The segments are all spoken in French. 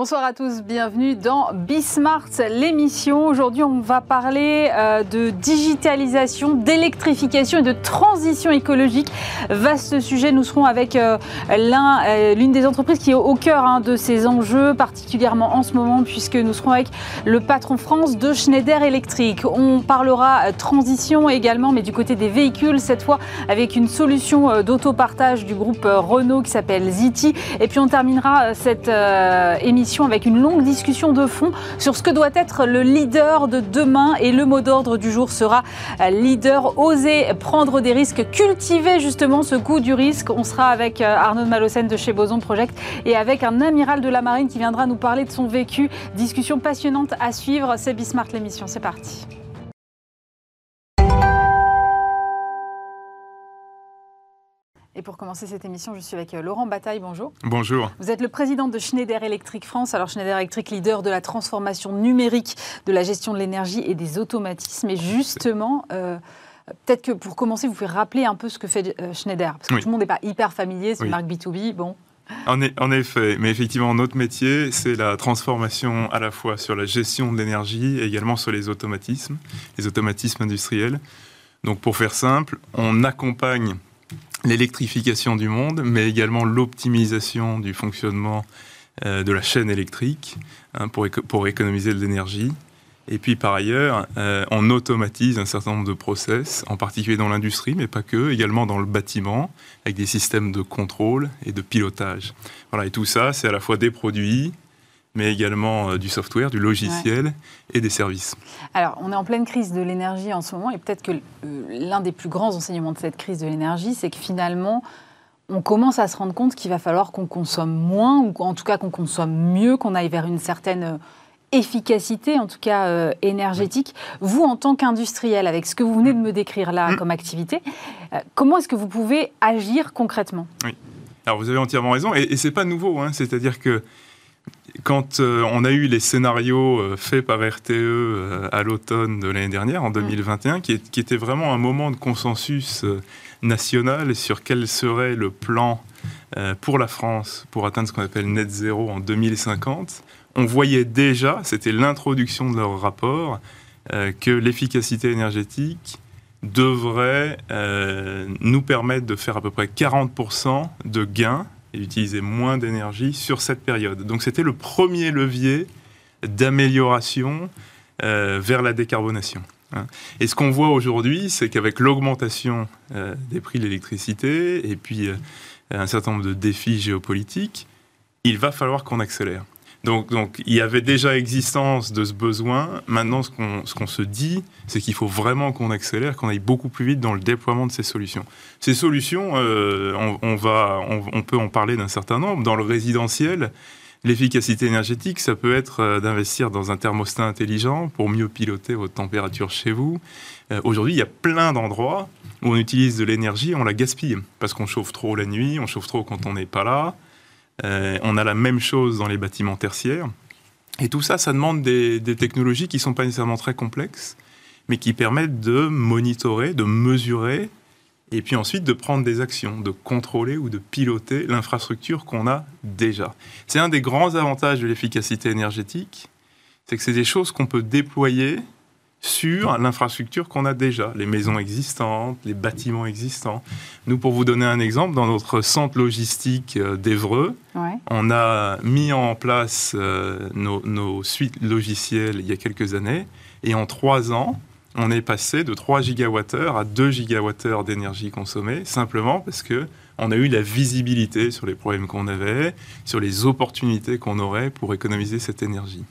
Bonsoir à tous, bienvenue dans Bismart, l'émission. Aujourd'hui, on va parler euh, de digitalisation, d'électrification et de transition écologique. Vaste sujet, nous serons avec euh, euh, l'une des entreprises qui est au cœur hein, de ces enjeux, particulièrement en ce moment, puisque nous serons avec le patron France de Schneider Electric. On parlera transition également, mais du côté des véhicules, cette fois avec une solution d'autopartage du groupe Renault qui s'appelle Ziti. Et puis on terminera cette émission avec une longue discussion de fond sur ce que doit être le leader de demain. Et le mot d'ordre du jour sera euh, leader, oser prendre des risques, cultiver justement ce goût du risque. On sera avec euh, Arnaud Malocène de chez Boson Project et avec un amiral de la marine qui viendra nous parler de son vécu. Discussion passionnante à suivre. C'est Bismart l'émission. C'est parti. Et pour commencer cette émission, je suis avec euh, Laurent Bataille. Bonjour. Bonjour. Vous êtes le président de Schneider Electric France. Alors Schneider Electric, leader de la transformation numérique, de la gestion de l'énergie et des automatismes. Et justement, euh, peut-être que pour commencer, vous pouvez rappeler un peu ce que fait euh, Schneider, parce que tout le monde n'est pas hyper familier. C'est une marque B2B. Bon. En, en, effet, mais effectivement, notre métier, c'est la transformation à la fois sur la gestion de l'énergie et également sur les automatismes, les automatismes industriels. Donc, pour faire simple, on accompagne l'électrification du monde, mais également l'optimisation du fonctionnement euh, de la chaîne électrique hein, pour, pour, économiser de l'énergie. Et puis par ailleurs, euh, on automatise un certain nombre de process, en particulier dans l'industrie, mais pas que, également dans le bâtiment, avec des systèmes de contrôle et de pilotage. Voilà, et tout ça, c'est à la fois des produits, mais également euh, du software, du logiciel et des services. Alors, on est en pleine crise de l'énergie en ce moment, et peut-être que euh, l'un des plus grands enseignements de cette crise de l'énergie, c'est que finalement, on commence à se rendre compte qu'il va falloir qu'on consomme moins, ou en tout cas qu'on consomme mieux, qu'on aille vers une certaine euh, efficacité, en tout cas énergétique. Vous, en tant qu'industriel, avec ce que vous venez de me décrire là mm. comme activité, comment est-ce que vous pouvez agir concrètement? Oui. Alors, vous avez entièrement raison, et, et c'est pas nouveau, hein. c'est-à-dire que quand euh, on a eu les scénarios euh, faits par RTE euh, à l'automne de l'année dernière, en 2021, mm. qui, qui, était vraiment un moment de consensus national sur quel serait le plan pour la France pour atteindre ce qu'on appelle net zéro en 2050, on voyait déjà, c'était l'introduction de leur rapport, que l'efficacité énergétique devrait nous permettre de faire à peu près 40% de gains et utiliser moins d'énergie sur cette période. Donc c'était le premier levier d'amélioration euh, vers la décarbonation. Hein. Et ce qu'on voit aujourd'hui, c'est qu'avec l'augmentation euh, des prix de l'électricité et puis euh, un certain nombre de défis géopolitiques, il va falloir qu'on accélère. Donc, il y avait déjà existence de ce besoin. Maintenant, ce qu'on se dit, c'est qu'il faut vraiment qu'on accélère, qu'on aille beaucoup plus vite dans le déploiement de ces solutions. Ces solutions, euh, on, va, on, peut en parler d'un certain nombre. Dans le résidentiel, l'efficacité énergétique, ça peut être euh, d'investir dans un thermostat intelligent pour mieux piloter votre température chez vous. Euh, aujourd'hui, il y a plein d'endroits où on utilise de l'énergie, on la gaspille parce qu'on chauffe trop la nuit, on chauffe trop quand on n'est pas là. Euh, on a la même chose dans les bâtiments tertiaires. Et tout ça, ça demande des, technologies qui ne sont pas nécessairement très complexes, mais qui permettent de monitorer, de mesurer, et puis ensuite de prendre des actions, de contrôler ou de piloter l'infrastructure qu'on a déjà. C'est un des grands avantages de l'efficacité énergétique, c'est que c'est des choses qu'on peut déployer sur l'infrastructure qu'on a déjà, les maisons existantes, les bâtiments existants. Nous, pour vous donner un exemple, dans notre centre logistique euh, d'Evreux, on a mis en place euh, nos, suites logicielles il y a quelques années, et en trois ans, on est passé de 3 gigawattheures à 2 gigawattheures d'énergie consommée, simplement parce que on a eu la visibilité sur les problèmes qu'on avait, sur les opportunités qu'on aurait pour économiser cette énergie.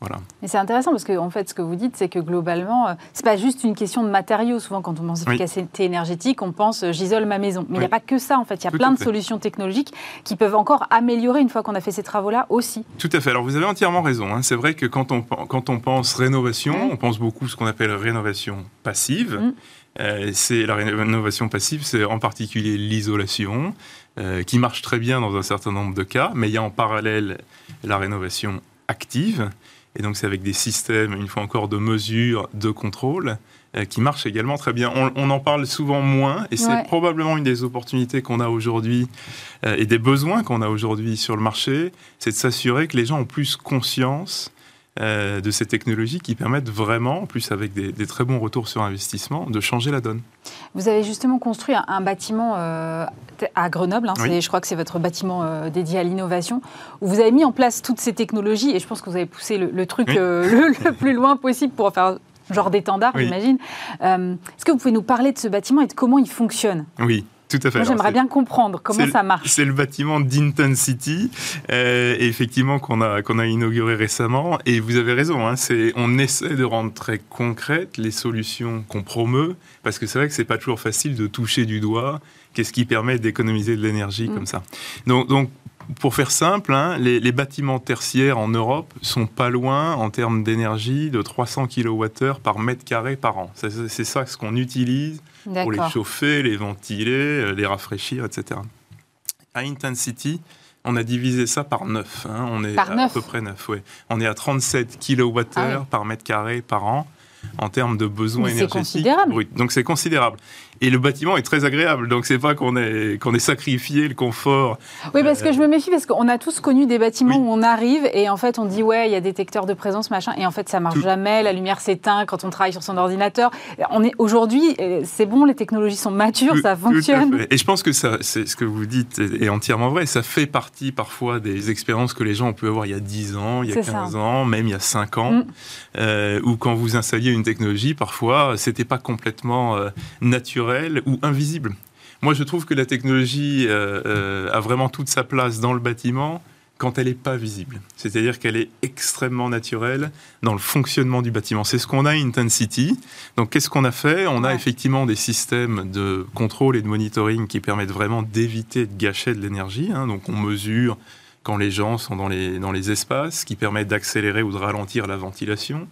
Voilà. Mais c'est intéressant parce que en fait, ce que vous dites, c'est que globalement, euh, c'est pas juste une question de matériaux. Souvent, quand on pense efficacité énergétique, on pense euh, j'isole ma maison. Mais il n'y a pas que ça en fait. Il y a plein de solutions technologiques qui peuvent encore améliorer une fois qu'on a fait ces travaux-là aussi. Tout à fait. Alors vous avez entièrement raison. Hein. C'est vrai que quand on, quand on pense rénovation, on pense beaucoup ce qu'on appelle rénovation passive. Mm. Euh, c'est la rénovation passive, c'est en particulier l'isolation, qui marche très bien dans un certain nombre de cas, mais il y a en parallèle la rénovation active. Et donc, c'est avec des systèmes, une fois encore, de mesure, de contrôle, euh, qui marche également très bien. On, en parle souvent moins et c'est probablement une des opportunités qu'on a aujourd'hui euh, et des besoins qu'on a aujourd'hui sur le marché, c'est de s'assurer que les gens ont plus conscience euh, de ces technologies qui permettent vraiment, en plus avec des, très bons retours sur investissement, de changer la donne. Vous avez justement construit un, bâtiment à Grenoble, hein, je crois que c'est votre bâtiment dédié à l'innovation, où vous avez mis en place toutes ces technologies et je pense que vous avez poussé le, truc le, le, plus loin possible pour faire genre d'étendard, j'imagine. Euh, est-ce que vous pouvez nous parler de ce bâtiment et de comment il fonctionne? Oui. Tout à fait. j'aimerais bien comprendre comment ça marche. C'est le bâtiment d'Intensity, euh, effectivement, qu'on a, qu'on a inauguré récemment. Et vous avez raison, hein, on essaie de rendre très concrètes les solutions qu'on promeut, parce que c'est vrai que c'est pas toujours facile de toucher du doigt qu'est-ce qui permet d'économiser de l'énergie mm. comme ça. Donc, donc, pour faire simple, hein, les, bâtiments tertiaires en Europe sont pas loin en termes d'énergie de 300 kWh par mètre carré par an. C'est ça ce qu'on utilise pour les chauffer, les ventiler, euh, les rafraîchir, etc. À Intensity, on a divisé ça par 9. Hein. on est à, peu près 9, ouais. On est à 37 kWh ah par mètre carré par an en termes de besoins énergétiques. C'est considérable. Donc c'est considérable. Et le bâtiment est très agréable, donc c'est pas qu'on ait, qu'on ait sacrifié le confort. Oui, parce que je me méfie, parce qu'on a tous connu des bâtiments où on arrive et en fait on dit ouais, il y a détecteur de présence, machin, et en fait ça marche jamais, la lumière s'éteint quand on travaille sur son ordinateur. On est aujourd'hui, euh, c'est bon, les technologies sont matures, ça fonctionne. Et je pense que ça, c'est ce que vous dites est entièrement vrai. Ça fait partie parfois des expériences que les gens ont pu avoir il y a 10 ans, il y a 15 ans, même il y a 5 ans, mm. euh, ou quand vous installiez une technologie, parfois c'était pas complètement euh, naturel ou invisible. Moi, je trouve que la technologie euh, euh, a vraiment toute sa place dans le bâtiment quand elle n'est pas visible. C'est-à-dire qu'elle est extrêmement naturelle dans le fonctionnement du bâtiment. C'est ce qu'on a à Intensity. Donc, qu'est-ce qu'on a fait? On a effectivement des systèmes de contrôle et de monitoring qui permettent vraiment d'éviter de gâcher de l'énergie. Hein. Donc, on mesure quand les gens sont dans les, dans les espaces, qui permettent d'accélérer ou de ralentir la ventilation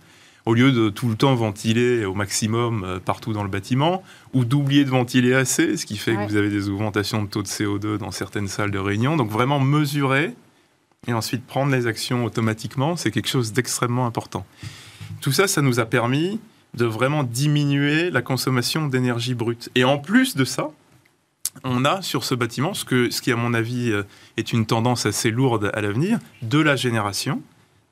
au lieu de tout le temps ventiler au maximum euh, partout dans le bâtiment, ou d'oublier de ventiler assez, ce qui fait que vous avez des augmentations de taux de CO2 dans certaines salles de réunion. Donc vraiment mesurer et ensuite prendre les actions automatiquement, c'est quelque chose d'extrêmement important. Tout ça, ça nous a permis de vraiment diminuer la consommation d'énergie brute. Et en plus de ça, on a sur ce bâtiment, ce, que, ce qui à mon avis euh, est une tendance assez lourde à l'avenir, de la génération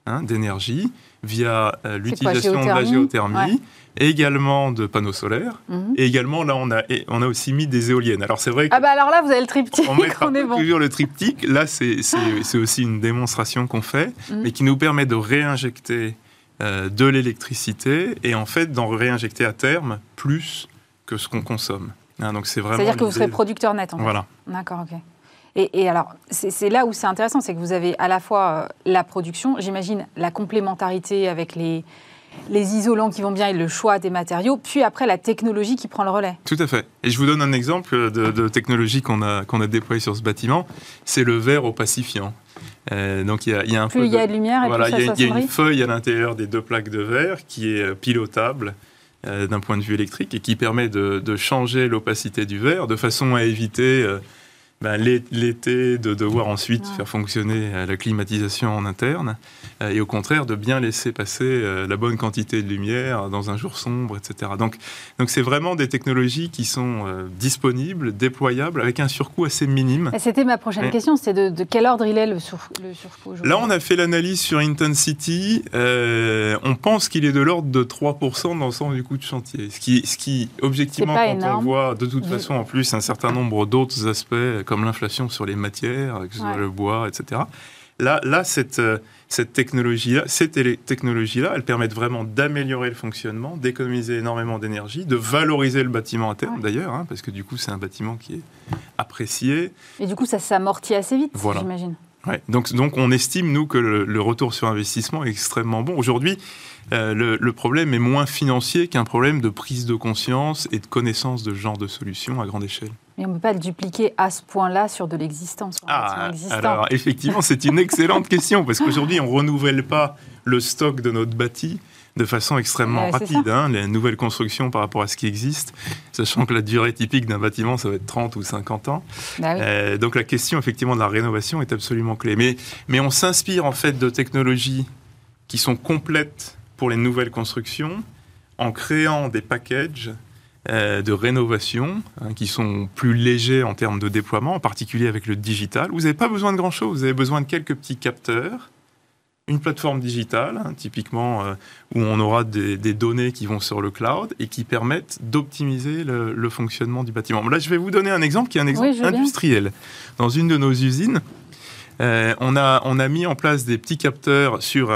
hein, d'énergie via euh, l'utilisation de la géothermie, également de panneaux solaires, mhm. et également là on a, on a aussi mis des éoliennes. Alors c'est vrai que... Ah bah alors là vous avez le triptyque, on, est bon. toujours le triptyque, là c'est aussi une démonstration qu'on fait, mhm. mais qui nous permet de réinjecter euh, de l'électricité et en fait d'en réinjecter à terme plus que ce qu'on consomme. Hein, donc c'est vraiment... C'est-à-dire que vous serez producteur net en fait. Voilà. D'accord, ok. Et, alors, c'est là où c'est intéressant, c'est que vous avez à la fois euh, la production, j'imagine la complémentarité avec les, les isolants qui vont bien et le choix des matériaux, puis après la technologie qui prend le relais. Tout à fait. Et je vous donne un exemple de, technologie qu'on a, qu'on a déployée sur ce bâtiment, c'est le verre opacifiant. Euh, donc il y, a, un plus il y a de lumière et voilà, il y, a, une feuille à l'intérieur des deux plaques de verre qui est euh, pilotable d'un point de vue électrique et qui permet de, de changer l'opacité du verre de façon à éviter ben, l'été, de devoir ensuite faire fonctionner euh, la climatisation en interne, euh, et au contraire de bien laisser passer euh, la bonne quantité de lumière dans un jour sombre, etc. Donc, donc c'est vraiment des technologies qui sont disponibles, déployables, avec un surcoût assez minime. C'était ma prochaine question, c'est de, quel ordre il est le, surcoût Là, on a fait l'analyse sur Intensity. on pense qu'il est de l'ordre de 3% dans l'ensemble du coût de chantier, ce qui, ce qui objectivement, quand on voit de toute façon en plus un certain nombre d'autres aspects comme l'inflation sur les matières, que ce soit le bois, etc. Là, là cette, euh, cette technologie-là, ces technologies-là, elles permettent vraiment d'améliorer le fonctionnement, d'économiser énormément d'énergie, de valoriser le bâtiment à terme d'ailleurs, hein, parce que du coup, c'est un bâtiment qui est apprécié. Et du coup, ça s'amortit assez vite, j'imagine. Ouais. Donc, donc, on estime, nous, que le, retour sur investissement est extrêmement bon. Aujourd'hui, euh, le, le, problème est moins financier qu'un problème de prise de conscience et de connaissance de ce genre de solutions à grande échelle. Mais on ne peut pas le dupliquer à ce point-là sur de l'existence. Ah, alors effectivement, c'est une excellente question parce qu'aujourd'hui, on ne renouvelle pas le stock de notre bâti de façon extrêmement rapide. Hein, les nouvelles constructions par rapport à ce qui existe, sachant que la durée typique d'un bâtiment, ça va être 30 ou 50 ans. Bah euh, donc la question effectivement de la rénovation est absolument clé. Mais, mais on s'inspire en fait de technologies qui sont complètes pour les nouvelles constructions en créant des packages euh, de rénovation hein, qui sont plus légers en termes de déploiement, en particulier avec le digital. Vous n'avez pas besoin de grand-chose, vous avez besoin de quelques petits capteurs, une plateforme digitale, hein, typiquement euh, où on aura des, données qui vont sur le cloud et qui permettent d'optimiser le, fonctionnement du bâtiment. Là, je vais vous donner un exemple qui est un exemple industriel. Dans une de nos usines, euh, on, a, on a mis en place des petits capteurs sur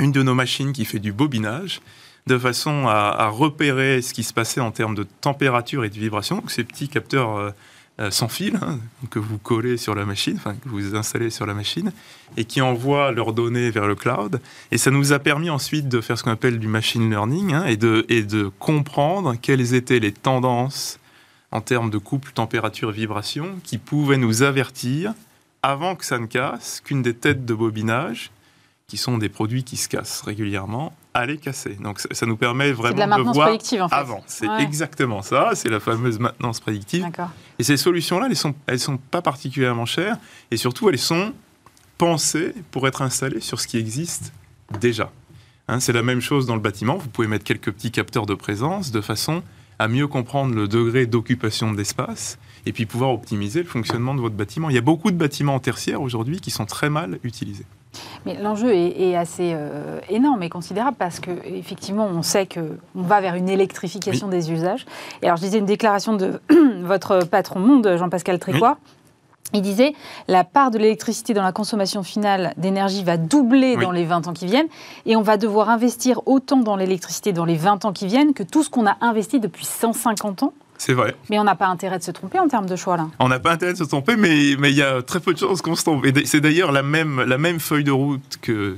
une de nos machines qui fait du bobinage de façon à, repérer ce qui se passait en termes de température et de vibration. Ces petits capteurs euh, euh, sans fil hein, que vous collez sur la machine, que vous installez sur la machine, et qui envoient leurs données vers le cloud. Et ça nous a permis ensuite de faire ce qu'on appelle du machine learning hein, et, de, et de comprendre quelles étaient les tendances en termes de couple température-vibration qui pouvaient nous avertir avant que ça ne casse qu'une des têtes de bobinage qui sont des produits qui se cassent régulièrement, à les casser. Donc ça, nous permet vraiment de, la maintenance voir prédictive, en fait. avant. C'est exactement ça, c'est la fameuse maintenance prédictive. Et ces solutions-là, elles ne sont, elles sont pas particulièrement chères et surtout elles sont pensées pour être installées sur ce qui existe déjà. Hein, c'est la même chose dans le bâtiment, vous pouvez mettre quelques petits capteurs de présence de façon à mieux comprendre le degré d'occupation de l'espace et puis pouvoir optimiser le fonctionnement de votre bâtiment. Il y a beaucoup de bâtiments tertiaires aujourd'hui qui sont très mal utilisés. Mais l'enjeu est, assez euh, énorme et considérable parce que effectivement, on sait que on va vers une électrification des usages. Et alors, je disais une déclaration de votre patron monde, Jean-Pascal Trécois. Il disait la part de l'électricité dans la consommation finale d'énergie va doubler dans les 20 ans qui viennent et on va devoir investir autant dans l'électricité dans les 20 ans qui viennent que tout ce qu'on a investi depuis 150 ans c'est vrai. Mais on n'a pas intérêt de se tromper en termes de choix, là. On n'a pas intérêt de se tromper, mais il y a très peu de chances qu'on se trompe. Et c'est d'ailleurs la même, la même feuille de route que,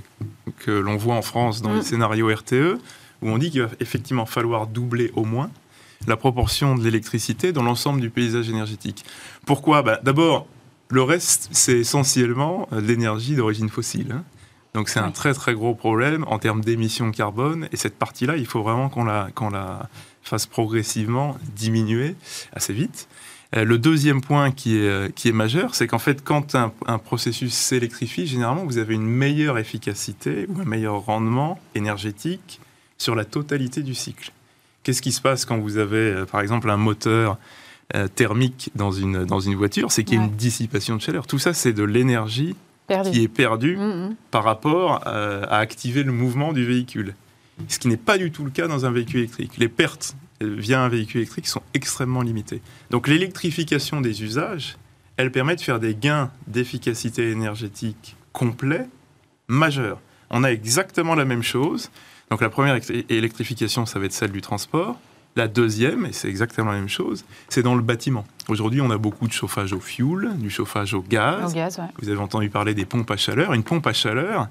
que l'on voit en France dans les mm. scénarios RTE, où on dit qu'il va effectivement falloir doubler au moins la proportion de l'électricité dans l'ensemble du paysage énergétique. Pourquoi? Bah, D'abord, le reste, c'est essentiellement de l'énergie d'origine fossile. Hein. Donc c'est un très très gros problème en termes d'émissions carbone. Et cette partie-là, il faut vraiment qu'on la, qu'on la fasse progressivement diminuer assez vite. Euh, le deuxième point qui est, euh, qui est majeur, c'est qu'en fait, quand un, processus s'électrifie, généralement, vous avez une meilleure efficacité ou un meilleur rendement énergétique sur la totalité du cycle. Qu'est-ce qui se passe quand vous avez, euh, par exemple, un moteur thermique dans une, dans une voiture? C'est qu'il y a une dissipation de chaleur. Tout ça, c'est de l'énergie qui est perdue mm, mm. par rapport à activer le mouvement du véhicule ce qui n'est pas du tout le cas dans un véhicule électrique. Les pertes euh, via un véhicule électrique sont extrêmement limitées. Donc l'électrification des usages, elle permet de faire des gains d'efficacité énergétique complets, majeurs. On a exactement la même chose. Donc la première électrification, ça va être celle du transport. La deuxième, et c'est exactement la même chose, c'est dans le bâtiment. Aujourd'hui, on a beaucoup de chauffage au fioul, du chauffage au gaz. Vous avez entendu parler des pompes à chaleur. Une pompe à chaleur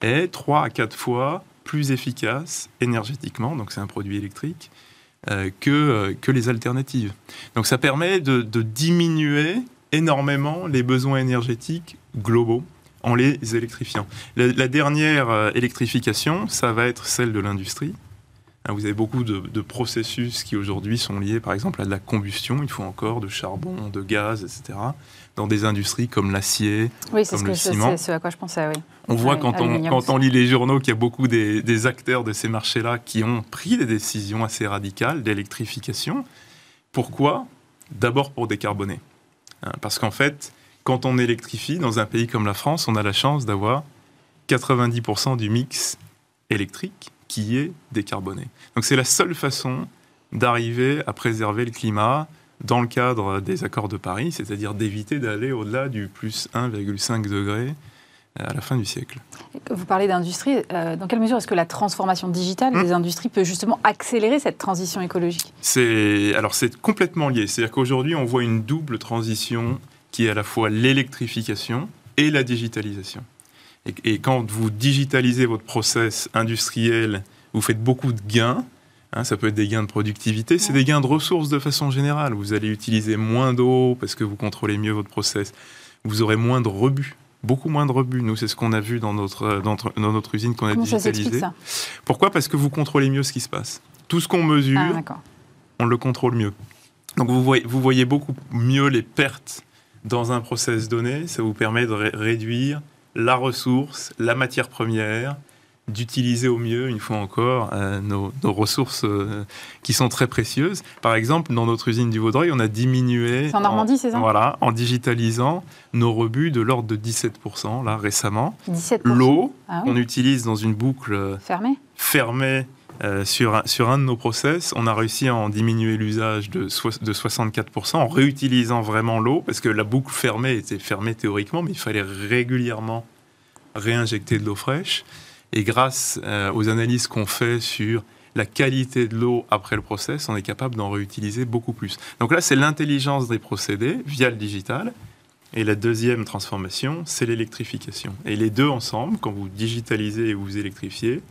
est 3 à 4 fois plus efficace énergétiquement, donc c'est un produit électrique, euh, que, euh, que les alternatives. Donc ça permet de, diminuer énormément les besoins énergétiques globaux en les électrifiant. La, dernière euh, électrification, ça va être celle de l'industrie. Hein, vous avez beaucoup de, de processus qui aujourd'hui sont liés par exemple à de la combustion, il faut encore de charbon, de gaz, etc dans des industries comme l'acier, oui, comme le ciment. C'est ce à quoi je pensais, oui. On voit quand, on, quand on lit les journaux qu'il y a beaucoup des, acteurs de ces marchés-là qui ont pris des décisions assez radicales d'électrification. Pourquoi? D'abord pour décarboner. Hein, parce qu'en fait, quand on électrifie, dans un pays comme la France, on a la chance d'avoir 90% du mix électrique qui est décarboné. Donc c'est la seule façon d'arriver à préserver le climat, dans le cadre des accords de Paris, c'est-à-dire d'éviter d'aller au-delà du plus 1,5 degré euh, à la fin du siècle. Vous parlez d'industrie. Euh, dans quelle mesure est-ce que la transformation digitale des industries peut justement accélérer cette transition écologique? C'est alors c'est complètement lié. C'est-à-dire qu'aujourd'hui on voit une double transition qui est à la fois l'électrification et la digitalisation. et, quand vous digitalisez votre process industriel, vous faites beaucoup de gains Hein, ça peut être des gains de productivité, c'est des gains de ressources de façon générale. Vous allez utiliser moins d'eau parce que vous contrôlez mieux votre process. Vous aurez moins de rebut, beaucoup moins de rebut. Nous, c'est ce qu'on a vu dans notre, dans notre, usine qu'on a digitalisée. Pourquoi? Parce que vous contrôlez mieux ce qui se passe. Tout ce qu'on mesure, ah, on le contrôle mieux. Donc vous voyez, vous voyez beaucoup mieux les pertes dans un process donné. Ça vous permet de réduire la ressource, la matière première, d'utiliser au mieux, une fois encore, euh, nos, ressources euh, qui sont très précieuses. Par exemple, dans notre usine du Vaudreuil, on a diminué... en Normandie, c'est ça? Voilà, en digitalisant nos rebuts de l'ordre de 17%, là, récemment. 17% L'eau, ah on utilise dans une boucle... Fermée? Fermée euh, sur, sur un de nos process, on a réussi à en diminuer l'usage de, de 64% en réutilisant vraiment l'eau, parce que la boucle fermée était fermée théoriquement, mais il fallait régulièrement réinjecter de l'eau fraîche. Et grâce euh, aux analyses qu'on fait sur la qualité de l'eau après le process, on est capable d'en réutiliser beaucoup plus. Donc là, c'est l'intelligence des procédés via le digital. Et la deuxième transformation, c'est l'électrification. Et les deux ensemble, quand vous digitalisez et vous électrifiez,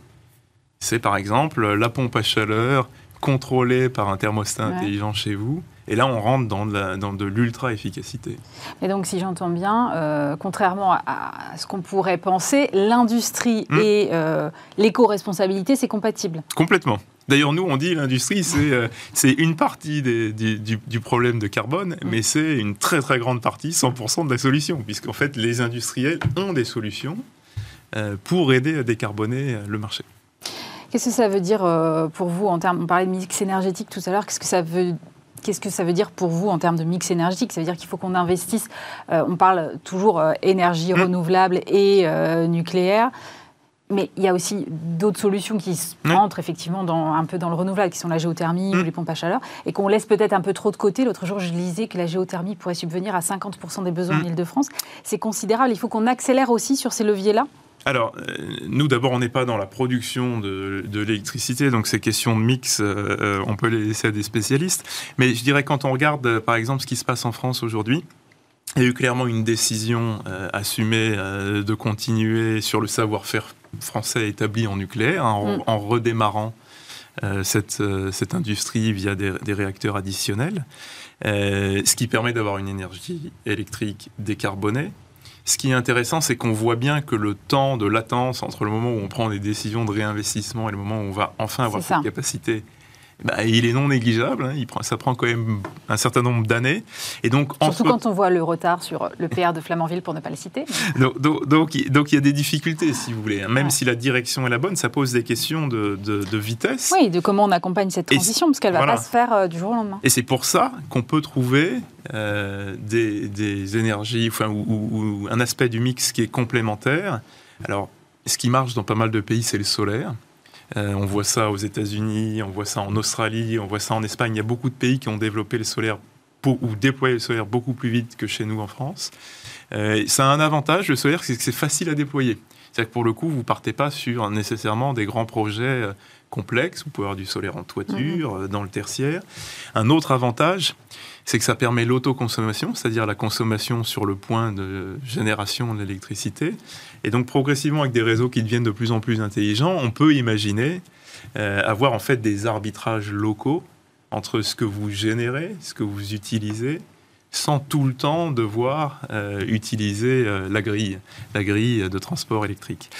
c'est par exemple la pompe à chaleur contrôlée par un thermostat intelligent chez vous, et là, on rentre dans de, l'ultra-efficacité. Et donc, si j'entends bien, euh, contrairement à, ce qu'on pourrait penser, l'industrie hmm. et euh, l'éco-responsabilité, c'est compatible. Complètement. D'ailleurs, nous, on dit l'industrie, c'est euh, une partie du, problème de carbone, hmm. mais c'est une très très grande partie, 100% de la solution, puisqu'en fait, les industriels ont des solutions pour aider à décarboner le marché. Qu'est-ce que ça veut dire pour vous en termes, on parlait de mix énergétique tout à l'heure, qu'est-ce que ça veut Qu'est-ce que ça veut dire pour vous en termes de mix énergétique Ça veut dire qu'il faut qu'on investisse, euh, on parle toujours euh, énergie mmh. renouvelable et euh, nucléaire, mais il y a aussi d'autres solutions qui mmh. entrent effectivement dans, un peu dans le renouvelable, qui sont la géothermie ou mmh. les pompes à chaleur, et qu'on laisse peut-être un peu trop de côté. L'autre jour, je lisais que la géothermie pourrait subvenir à 50% des besoins en Ile-de-France. C'est considérable. Il faut qu'on accélère aussi sur ces leviers-là alors, euh, nous d'abord, on n'est pas dans la production de, l'électricité, donc ces questions de mix, euh, euh, on peut les laisser à des spécialistes. Mais je dirais quand on regarde, par exemple, ce qui se passe en France aujourd'hui, il y a eu clairement une décision assumée de continuer sur le savoir-faire français établi en nucléaire, hein, en, mm. redémarrant cette, cette, industrie via des, des réacteurs additionnels, ce qui permet d'avoir une énergie électrique décarbonée ce qui est intéressant, c'est qu'on voit bien que le temps de latence entre le moment où on prend des décisions de réinvestissement et le moment où on va enfin avoir cette capacité bah, il est non négligeable. Hein. il prend, ça prend quand même un certain nombre d'années. Et donc, Surtout quand on voit le retard sur le PR de Flamanville, pour ne pas le citer. donc, donc, donc, il y a des difficultés, si vous voulez. Hein. Même si la direction est la bonne, ça pose des questions de, de, vitesse. Oui, de comment on accompagne cette transition, parce qu'elle ne va pas se faire euh, du jour au lendemain. Et c'est pour ça qu'on peut trouver euh, des, des, énergies, enfin, ou, ou un aspect du mix qui est complémentaire. Alors, ce qui marche dans pas mal de pays, c'est le solaire. Euh, on voit ça aux États-Unis, on voit ça en Australie, on voit ça en Espagne. Il y a beaucoup de pays qui ont développé le solaire ou déployé le solaire beaucoup plus vite que chez nous en France. Euh, ça a un avantage, le solaire, c'est que c'est facile à déployer. C'est-à-dire que pour le coup, vous partez pas sur nécessairement des grands projets euh, complexes. Vous pouvez avoir du solaire en toiture, mhm. dans le tertiaire. Un autre avantage, c'est que ça permet l'autoconsommation, c'est-à-dire la consommation sur le point de génération de l'électricité. Et donc progressivement, avec des réseaux qui deviennent de plus en plus intelligents, on peut imaginer euh, avoir en fait des arbitrages locaux entre ce que vous générez, ce que vous utilisez, sans tout le temps devoir euh, utiliser euh, la grille, la grille de transport électrique.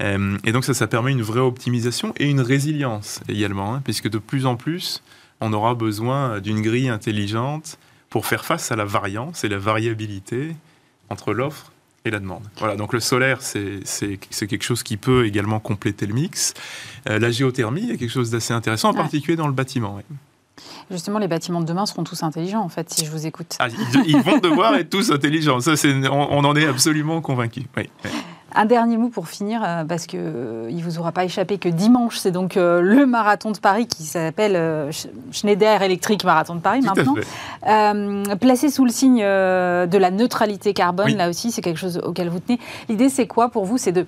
et donc ça, ça permet une vraie optimisation et une résilience également, hein, puisque de plus en plus, on aura besoin d'une grille intelligente pour faire face à la variance et la variabilité entre l'offre et la demande. Voilà, donc le solaire, c'est quelque chose qui peut également compléter le mix. Euh, la géothermie est quelque chose d'assez intéressant, en particulier dans le bâtiment. Justement, les bâtiments de demain seront tous intelligents, en fait, si je vous écoute. Ah, ils, vont devoir être tous intelligents. Ça, on, on, en est absolument convaincu. Oui. Un dernier mot pour finir, euh, parce qu'il euh, il ne vous aura pas échappé que dimanche, c'est donc euh, le marathon de Paris qui s'appelle Schneider Electric Marathon de Paris maintenant. placé sous le signe de la neutralité carbone, là aussi, c'est quelque chose auquel vous tenez. L'idée, c'est quoi pour vous? C'est de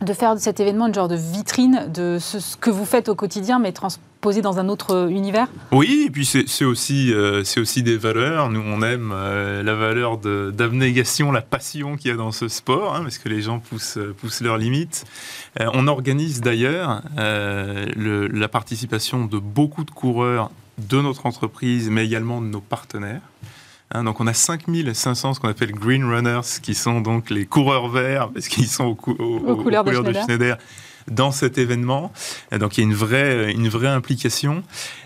de faire de cet événement une genre de vitrine de ce, que vous faites au quotidien, mais transposé dans un autre univers? Oui, et puis c'est aussi, euh, aussi des valeurs. Nous, on aime euh, la valeur d'abnégation, la passion qu'il y a dans ce sport, hein, parce que les gens poussent, poussent leurs limites. Euh, on organise d'ailleurs la participation de beaucoup de coureurs de notre entreprise, mais également de nos partenaires. Hein, donc on a 5500 ce qu'on appelle green runners, qui sont donc les coureurs verts, parce qu'ils sont aux, couleurs, de, Schneider. Dans cet événement. Donc il y a une vraie, une vraie implication.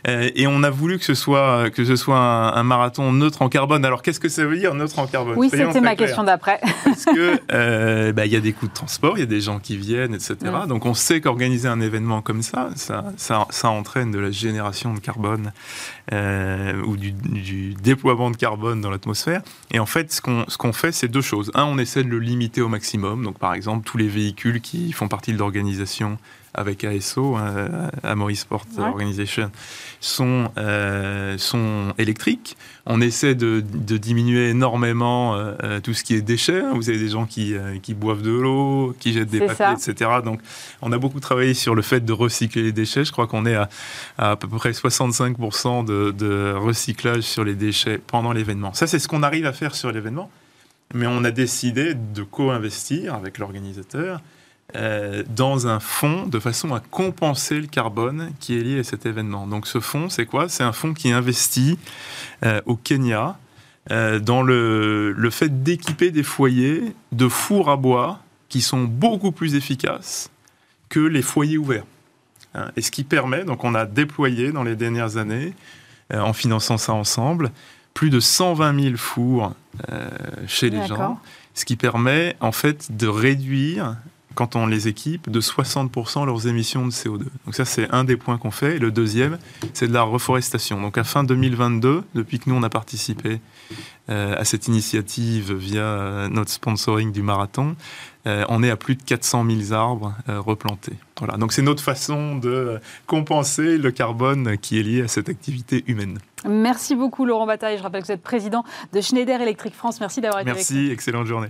Et on a voulu que ce soit, que ce soit un, marathon neutre en carbone. Alors qu'est-ce que ça veut dire neutre en carbone? Oui, c'était ma question d'après. Parce que bah, il y a des coûts de transport, il y a des gens qui viennent, etc. Mm. Donc on sait qu'organiser un événement comme ça, ça, ça, ça entraîne de la génération de carbone euh, ou du, déploiement de carbone dans l'atmosphère. Et en fait, ce qu'on ce fait, c'est deux choses. Un, on essaie de le limiter au maximum. Donc, par exemple, tous les véhicules qui font partie de l'organisation avec ASO, hein, Maurice Sport Organization, sont, euh, sont électriques. On essaie de, diminuer énormément euh, euh, tout ce qui est déchets. Vous avez des gens qui, qui boivent de l'eau, qui jettent des papiers, etc. Donc, on a beaucoup travaillé sur le fait de recycler les déchets. Je crois qu'on est à, à, peu près 65% de, de recyclage sur les déchets pendant l'événement. Ça, c'est ce qu'on arrive à faire sur l'événement. Mais on a décidé de co-investir avec l'organisateur euh, dans un fonds de façon à compenser le carbone qui est lié à cet événement. Donc ce fonds, c'est quoi? C'est un fonds qui investit euh, au Kenya euh, dans le, le fait d'équiper des foyers de fours à bois qui sont beaucoup plus efficaces que les foyers ouverts. Hein, et ce qui permet, donc on a déployé dans les dernières années, en finançant ça ensemble, plus de 120 000 fours chez les gens, ce qui permet en fait de réduire quand on les équipe, de 60% leurs émissions de CO2. Donc ça, c'est un des points qu'on fait. Et le deuxième, c'est de la reforestation. Donc à fin 2022, depuis que nous, on a participé euh, à cette initiative via notre sponsoring du marathon, euh, on est à plus de 400 000 arbres euh, replantés. Voilà. Donc c'est notre façon de compenser le carbone qui est lié à cette activité humaine. Merci beaucoup Laurent Bataille. Je rappelle que vous êtes président de Schneider Electric France. Merci d'avoir été Merci, avec nous. excellente journée.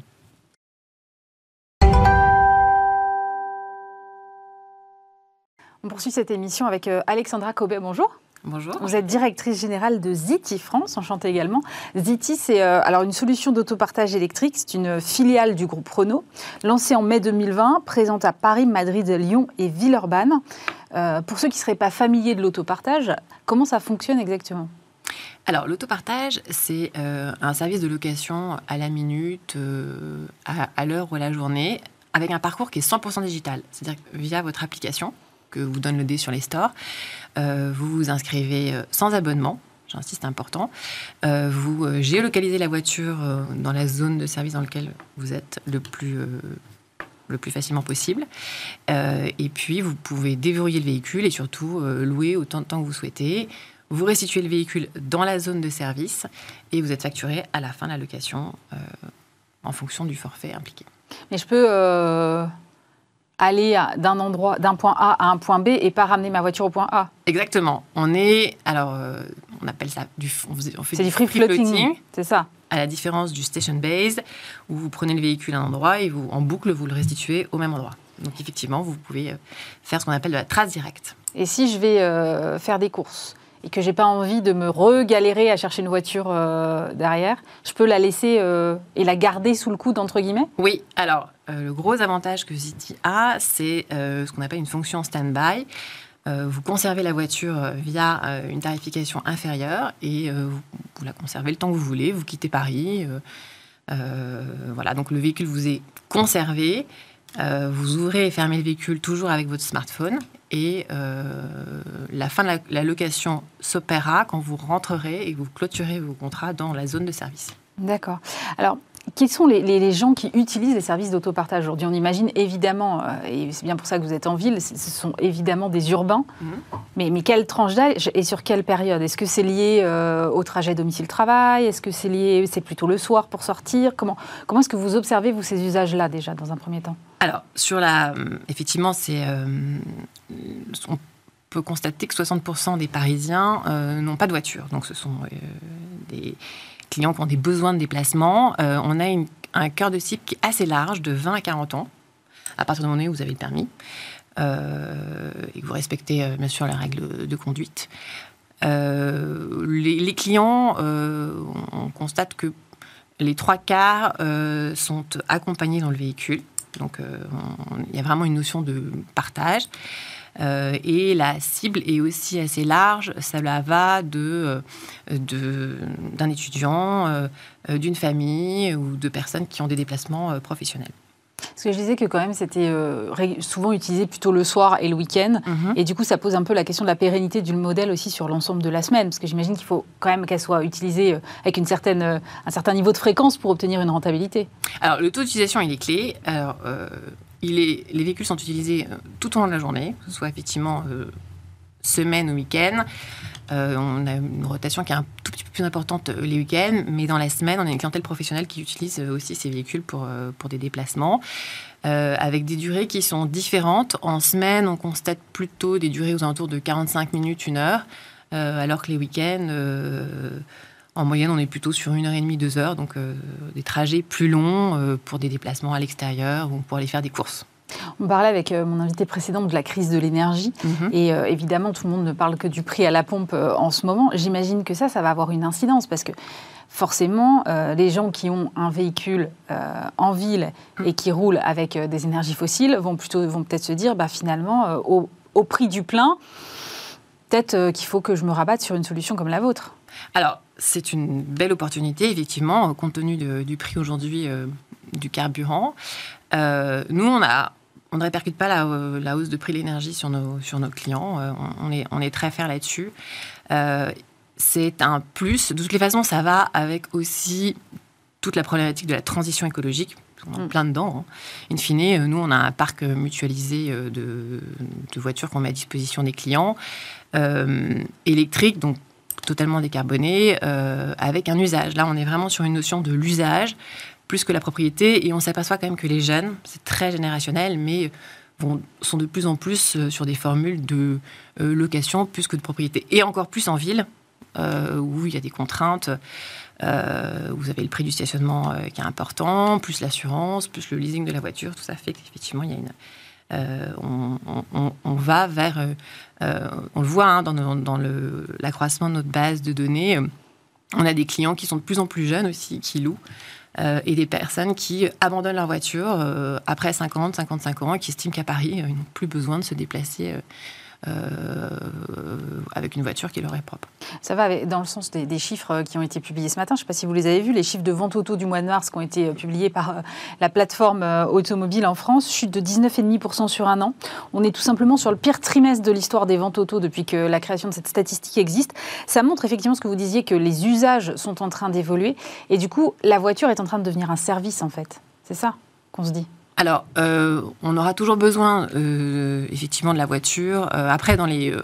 Poursuit cette émission avec euh, Alexandra Cobet. Bonjour. Bonjour. Vous êtes directrice générale de Ziti France, enchantée également. Ziti, c'est euh, alors une solution d'autopartage électrique, c'est une filiale du groupe Renault, lancée en mai 2020, présente à Paris, Madrid, Lyon et Villeurbanne. Euh, pour ceux qui ne seraient pas familiers de l'autopartage, comment ça fonctionne exactement? Alors, l'autopartage, c'est un service de location à la minute, à, à l'heure ou à la journée, avec un parcours qui est 100% digital, c'est-à-dire via votre application que vous donne le dé sur les stores. Euh, vous vous inscrivez euh, sans abonnement, j'insiste, important. Euh, vous géolocalisez la voiture dans la zone de service dans laquelle vous êtes le plus, le plus facilement possible. et puis, vous pouvez déverrouiller le véhicule et surtout louer autant de temps que vous souhaitez. Vous restituez le véhicule dans la zone de service et vous êtes facturé à la fin de la location en fonction du forfait impliqué. Mais je peux aller d'un endroit, d'un point A à un point B et pas ramener ma voiture au point A. Exactement. On est, alors, euh, on appelle ça du, on fait du free, floating. C'est ça. À la différence du station base, où vous prenez le véhicule à un endroit et vous, en boucle, vous le restituez au même endroit. Donc effectivement, vous pouvez euh, faire ce qu'on appelle de la trace directe. Et si je vais euh, faire des courses et que j'ai pas envie de me regalérer à chercher une voiture derrière, je peux la laisser et la garder sous le coude entre guillemets? Oui. Alors euh, le gros avantage que Ziti a, c'est euh, ce qu'on appelle une fonction stand-by. Euh, vous conservez la voiture via une tarification inférieure et vous, la conservez le temps que vous voulez. Vous quittez Paris. voilà, donc le véhicule vous est conservé. Vous ouvrez et fermez le véhicule toujours avec votre smartphone et la fin de la, location s'opérera quand vous rentrerez et vous clôturez vos contrats dans la zone de service. D'accord. Alors, quels sont les, gens qui utilisent les services d'autopartage aujourd'hui? On imagine évidemment, euh, et c'est bien pour ça que vous êtes en ville, ce sont évidemment des urbains. Mhm. mais, mais, quelle tranche d'âge et sur quelle période? Est-ce que c'est lié euh, au trajet domicile-travail? Est-ce que c'est lié, c'est plutôt le soir pour sortir? Comment, comment est-ce que vous observez, vous, ces usages-là déjà, dans un premier temps? Alors, sur la... Effectivement, c'est... Euh, on peut constater que 60% des Parisiens n'ont pas de voiture. Donc, ce sont des clients qui ont des besoins de déplacement. Euh, on a un cœur de cible qui est assez large, de 20 à 40 ans, à partir du moment où vous avez le permis, euh, et que vous respectez euh, bien sûr les règles de conduite. Les, clients, on constate que les trois quarts sont accompagnés dans le véhicule. Donc, il y a vraiment une notion de partage. Euh, et la cible est aussi assez large. Cela va de, euh, d'un étudiant, euh, d'une famille ou de personnes qui ont des déplacements professionnels. Parce que je disais que quand même c'était euh, souvent utilisé plutôt le soir et le week-end. Mhm. Et du coup, ça pose un peu la question de la pérennité du modèle aussi sur l'ensemble de la semaine. Parce que j'imagine qu'il faut quand même qu'elle soit utilisée euh, avec une certaine, euh, un certain niveau de fréquence pour obtenir une rentabilité. Alors, le taux d'utilisation, il est clé. Alors, euh, il est, les véhicules sont utilisés tout au long de la journée, que ce soit effectivement euh, semaine ou week-end. Euh, on a une rotation qui est un tout petit peu plus importante euh, les week-ends, mais dans la semaine, on a une clientèle professionnelle qui utilise euh, aussi ces véhicules pour, des déplacements, avec des durées qui sont différentes. En semaine, on constate plutôt des durées aux alentours de 45 minutes, une heure, alors que les week-ends, en moyenne, on est plutôt sur une heure et demie, deux heures, donc des trajets plus longs pour des déplacements à l'extérieur ou pour aller faire des courses. On parlait avec euh, mon invité précédent de la crise de l'énergie. Et euh, évidemment, tout le monde ne parle que du prix à la pompe euh, en ce moment. J'imagine que ça, ça va avoir une incidence parce que forcément, euh, les gens qui ont un véhicule en ville et qui roulent avec des énergies fossiles vont plutôt vont peut-être se dire, bah, finalement, au, au prix du plein, peut-être qu'il faut que je me rabatte sur une solution comme la vôtre. Alors, c'est une belle opportunité, effectivement, compte tenu de- du prix aujourd'hui du carburant. Euh, nous, on a... On ne répercute pas la, euh, la hausse de prix de l'énergie sur nos, sur nos clients. Euh, on, on est, on est très fair là-dessus. Euh, c'est un plus. De toutes les façons, ça va avec aussi toute la problématique de la transition écologique. On est Mm. plein dedans. hein. In fine, nous, on a un parc mutualisé de, de voitures qu'on met à disposition des clients, euh, électriques, donc totalement décarbonées, euh, avec un usage. Là, on est vraiment sur une notion de l'usage plus que la propriété, et on s'aperçoit quand même que les jeunes, c'est très générationnel, mais vont, sont de plus en plus euh, sur des formules de euh, location plus que de propriété, et encore plus en ville, euh, où il y a des contraintes. Euh, vous avez le prix du stationnement qui est important, plus l'assurance, plus le leasing de la voiture, tout ça fait qu'effectivement, il y une, on, va vers, on le voit hein, dans, l'accroissement de notre base de données, on a des clients qui sont de plus en plus jeunes aussi, qui louent, euh, et des personnes qui abandonnent leur voiture euh, après 50, 55 ans et qui estiment qu'à Paris, euh, ils n'ont plus besoin de se déplacer euh, avec une voiture qui leur est propre. Ça va dans le sens des, chiffres euh, qui ont été publiés ce matin. Je ne sais pas si vous les avez vus, les chiffres de vente auto du mois de mars qui ont été euh, publiés par euh, la plateforme euh, automobile en France, chute de 19,5% sur un an. On est tout simplement sur le pire trimestre de l'histoire des ventes auto depuis que la création de cette statistique existe. Ça montre effectivement ce que vous disiez, que les usages sont en train d'évoluer. Et du coup, la voiture est en train de devenir un service, en fait. C'est ça qu'on se dit. Alors, euh, on aura toujours besoin, euh, effectivement, de la voiture. Euh, après, dans les,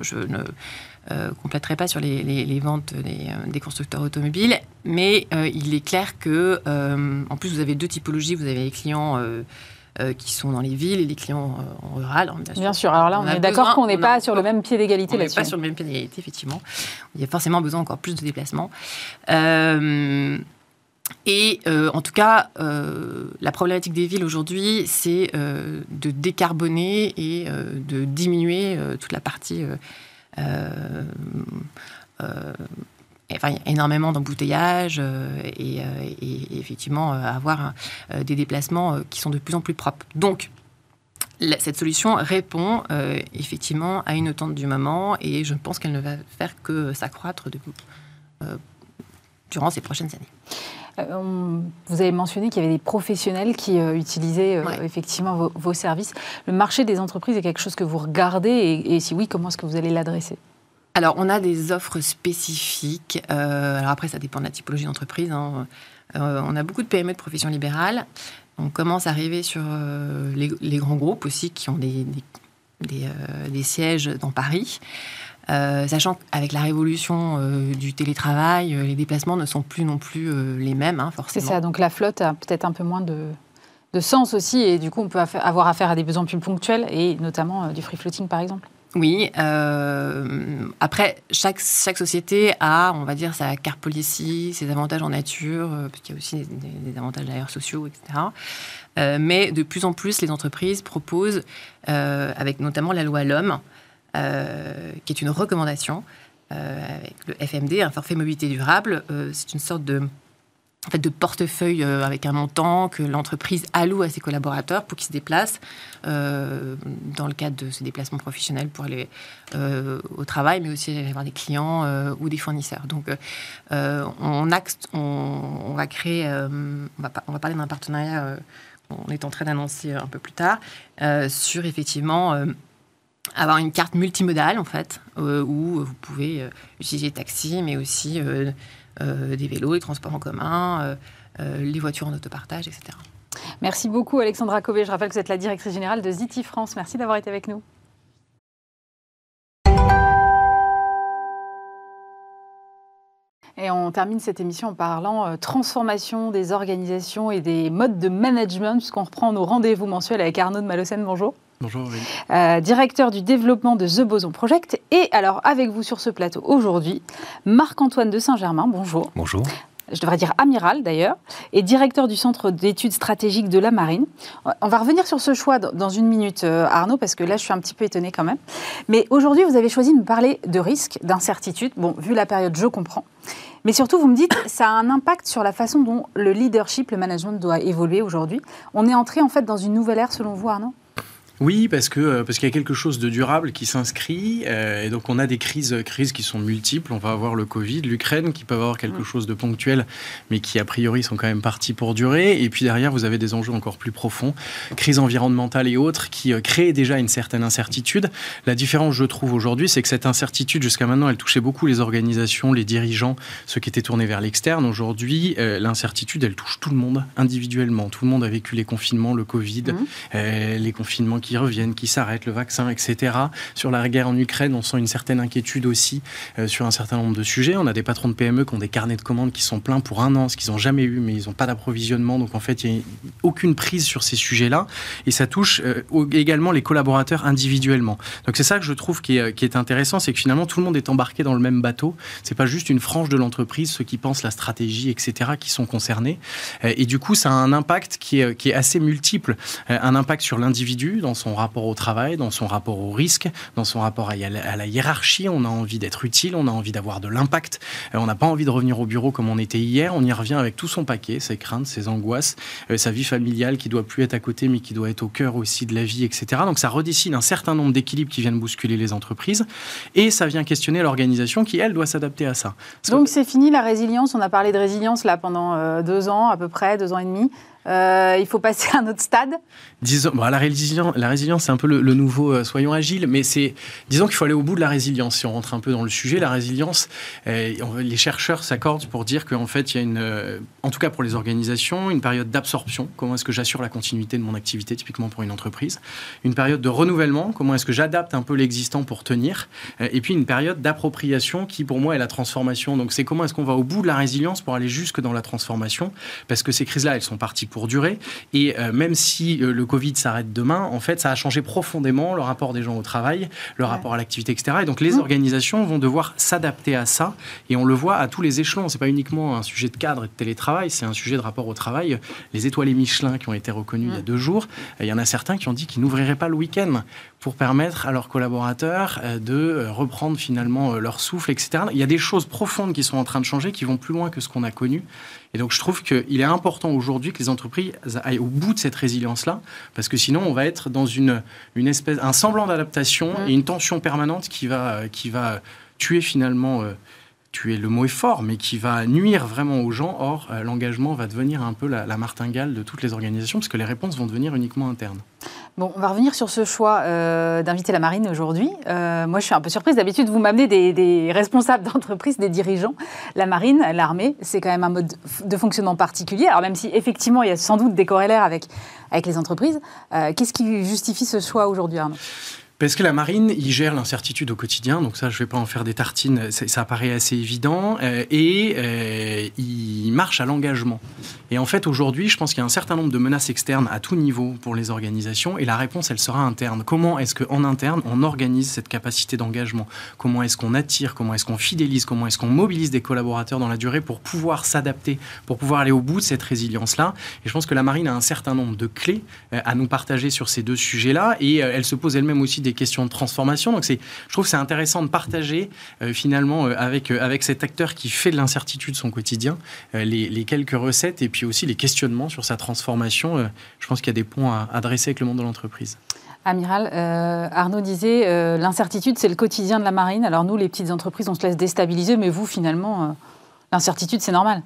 je, ne compléterai pas sur les, les- les ventes des, des constructeurs automobiles, mais il est clair que, en plus, vous avez deux typologies. Vous avez les clients euh, qui sont dans les villes et les clients euh, en rural. hein, Bien sûr. Alors là, on, est d'accord qu'on n'est a pas sur le même pied d'égalité on n'est là-dessus. pas sur le même pied d'égalité, effectivement. Il y a forcément besoin encore plus de déplacements. Euh, et euh, en tout cas, euh, la problématique des villes aujourd'hui, c'est euh, de décarboner et de diminuer toute la partie. Enfin, énormément d'embouteillages et, et- effectivement avoir des déplacements qui sont de plus en plus propres. Donc, cette solution répond effectivement à une attente du moment et je pense qu'elle ne va faire que s'accroître durant ces prochaines années. Euh, vous avez mentionné qu'il y avait des professionnels qui euh, utilisaient euh, Ouais. effectivement vos, vos services. Le marché des entreprises est quelque chose que vous regardez et, et si oui, comment est-ce que vous allez l'adresser? Alors, on a des offres spécifiques. Euh, alors après, ça dépend de la typologie d'entreprise. hein. Euh, on a beaucoup de PME de profession libérale. On commence à arriver sur euh, les, les grands groupes aussi qui ont des, des, des, des sièges dans Paris. Euh, sachant qu'avec la révolution euh, du télétravail, euh, les déplacements ne sont plus non plus les mêmes, hein, C'est forcément. ça, donc la flotte a peut-être un peu moins de, de sens aussi et du coup on peut avoir affaire à des besoins plus ponctuels et notamment du free floating par exemple. Oui. euh, après, chaque, chaque société a, on va dire, sa carte policy, ses avantages en nature, euh, parce qu'il y a aussi des, des- des avantages d'ailleurs sociaux, etc. Euh, mais de plus en plus, les entreprises proposent, avec notamment la loi L'Homme, euh, qui est une recommandation, euh, avec le FMD, un forfait mobilité durable. euh, C'est une sorte de, en fait, de portefeuille avec un montant que l'entreprise alloue à ses collaborateurs pour qu'ils se déplacent dans le cadre de ces déplacements professionnels pour aller au travail, mais aussi aller voir des clients ou des fournisseurs. Donc, on, axe- on, va créer, on, va, parler d'un partenariat on est en train d'annoncer un peu plus tard, sur effectivement avoir une carte multimodale en fait, où vous pouvez utiliser taxi, mais aussi des vélos, les transports en commun, les voitures en autopartage, etc. Merci beaucoup Alexandra Cové. Je rappelle que vous êtes la directrice générale de Ziti France. Merci d'avoir été avec nous. Et on termine cette émission en parlant euh, transformation des organisations et des modes de management, puisqu'on reprend nos rendez-vous mensuels avec Arnaud de Malocène. Bonjour. Bonjour euh, directeur du développement de The Boson Project. Et alors, avec vous sur ce plateau aujourd'hui, Marc-Antoine de Saint-Germain. Bonjour. Bonjour je devrais dire amiral d'ailleurs, et directeur du Centre d'études stratégiques de la Marine. On va revenir sur ce choix dans une minute, euh, Arnaud, parce que là, je suis un petit peu étonnée quand même. Mais aujourd'hui, vous avez choisi de me parler de risque, d'incertitude. Bon, vu la période, je comprends. Mais surtout, vous me dites, ça a un impact sur la façon dont le leadership, le management doit évoluer aujourd'hui. On est entré en fait dans une nouvelle ère, selon vous, Arnaud? Oui, parce que euh, parce qu'il y a quelque chose de durable qui s'inscrit, euh, et donc on a des crises, crises qui sont multiples. On va avoir le Covid, l'Ukraine, qui peuvent avoir quelque chose de ponctuel, mais qui a priori sont quand même partis pour durer. Et puis derrière, vous avez des enjeux encore plus profonds, crise environnementale et autres, qui euh, créent déjà une certaine incertitude. La différence, je trouve aujourd'hui, c'est que cette incertitude, jusqu'à maintenant, elle touchait beaucoup les organisations, les dirigeants, ceux qui étaient tournés vers l'externe. Aujourd'hui, l'incertitude, elle touche tout le monde individuellement. Tout le monde a vécu les confinements, le Covid, mmh. les confinements qui reviennent, qui s'arrêtent, le vaccin, etc. Sur la guerre en Ukraine, on sent une certaine inquiétude aussi euh, sur un certain nombre de sujets. On a des patrons de PME qui ont des carnets de commandes qui sont pleins pour un an, ce qu'ils n'ont jamais eu, mais ils n'ont pas d'approvisionnement. Donc en fait, il n'y a aucune prise sur ces sujets-là. Et ça touche euh, également les collaborateurs individuellement. Donc c'est ça que je trouve qui est, qui est intéressant, c'est que finalement tout le monde est embarqué dans le même bateau. C'est pas juste une frange de l'entreprise, ceux qui pensent la stratégie, etc., qui sont concernés. Euh, et du coup, ça a un impact qui est, qui est assez multiple. Un impact sur l'individu dans son rapport au travail, dans son rapport au risque, dans son rapport à la hiérarchie. On a envie d'être utile, on a envie d'avoir de l'impact. Euh, on n'a pas envie de revenir au bureau comme on était hier. On y revient avec tout son paquet, ses craintes, ses angoisses, euh, sa vie familiale qui doit plus être à côté mais qui doit être au cœur aussi de la vie, etc. Donc ça redessine un certain nombre d'équilibres qui viennent bousculer les entreprises et ça vient questionner l'organisation qui, elle, doit s'adapter à ça. Donc c'est fini la résilience. On a parlé de résilience là pendant euh, deux ans à peu près, deux ans et demi. Euh, il faut passer à un autre stade Disons, la, résilience, la résilience, c'est un peu le, nouveau euh, soyons agiles, mais c'est, disons qu'il faut aller au bout de la résilience. Si on rentre un peu dans le sujet, la résilience, euh, les chercheurs s'accordent pour dire qu'en fait, il y a une, en tout cas pour les organisations, une période d'absorption. Comment est-ce que j'assure la continuité de mon activité, typiquement pour une entreprise? Une période de renouvellement. Comment est-ce que j'adapte un peu l'existant pour tenir? Et puis une période d'appropriation qui, pour moi, est la transformation. Donc c'est comment est-ce qu'on va au bout de la résilience pour aller jusque dans la transformation? Parce que ces crises-là, elles sont parties pour durer. Et euh, même si euh, le Covid s'arrête demain, en fait, ça a changé profondément le rapport des gens au travail, le rapport à l'activité, etc. Et donc les mmh. organisations vont devoir s'adapter à ça. Et on le voit à tous les échelons. C'est pas uniquement un sujet de cadre et de télétravail, c'est un sujet de rapport au travail. Les étoiles Michelin qui ont été reconnues il y a mmh. deux jours, il y en a certains qui ont dit qu'ils n'ouvriraient pas le week-end pour permettre à leurs collaborateurs euh, de reprendre finalement leur souffle, etc. Il y a des choses profondes qui sont en train de changer, qui vont plus loin que ce qu'on a connu. Et donc je trouve qu'il est important aujourd'hui que les entreprises aillent au bout de cette résilience-là, parce que sinon on va être dans une, une espèce, un semblant d'adaptation mmh. et une tension permanente qui va, qui va tuer finalement... Euh, tuer, le mot est fort, mais qui va nuire vraiment aux gens. Or, euh, l'engagement va devenir un peu la, martingale de toutes les organisations, parce que les réponses vont devenir uniquement internes. Bon, on va revenir sur ce choix euh, d'inviter la marine aujourd'hui. Euh, moi, je suis un peu surprise. D'habitude, vous m'amenez des, responsables d'entreprise, des dirigeants. La marine, l'armée, c'est quand même un mode de fonctionnement particulier. Alors, même si effectivement, il y a sans doute des corrélaires avec, avec les entreprises, qu'est-ce qui justifie ce choix aujourd'hui, Arnaud? Parce que la marine, il gère l'incertitude au quotidien, donc ça, je ne vais pas en faire des tartines, ça, paraît assez évident, euh, et euh, il marche à l'engagement. Et en fait, aujourd'hui, je pense qu'il y a un certain nombre de menaces externes à tout niveau pour les organisations, et la réponse, elle sera interne. Comment est-ce qu'en interne, on organise cette capacité d'engagement? Comment est-ce qu'on attire? Comment est-ce qu'on fidélise? Comment est-ce qu'on mobilise des collaborateurs dans la durée pour pouvoir s'adapter, pour pouvoir aller au bout de cette résilience-là? Et je pense que la marine a un certain nombre de clés euh, à nous partager sur ces deux sujets-là, et elle se pose elle-même aussi des questions de transformation. Donc c'est, je trouve que c'est intéressant de partager euh, finalement euh, avec, euh, avec cet acteur qui fait de l'incertitude son quotidien les, quelques recettes et puis aussi les questionnements sur sa transformation. je pense qu'il y a des points à adresser avec le monde de l'entreprise. Amiral, Arnaud disait l'incertitude, c'est le quotidien de la marine. Alors nous, les petites entreprises, on se laisse déstabiliser, mais vous, finalement, l'incertitude, c'est normal.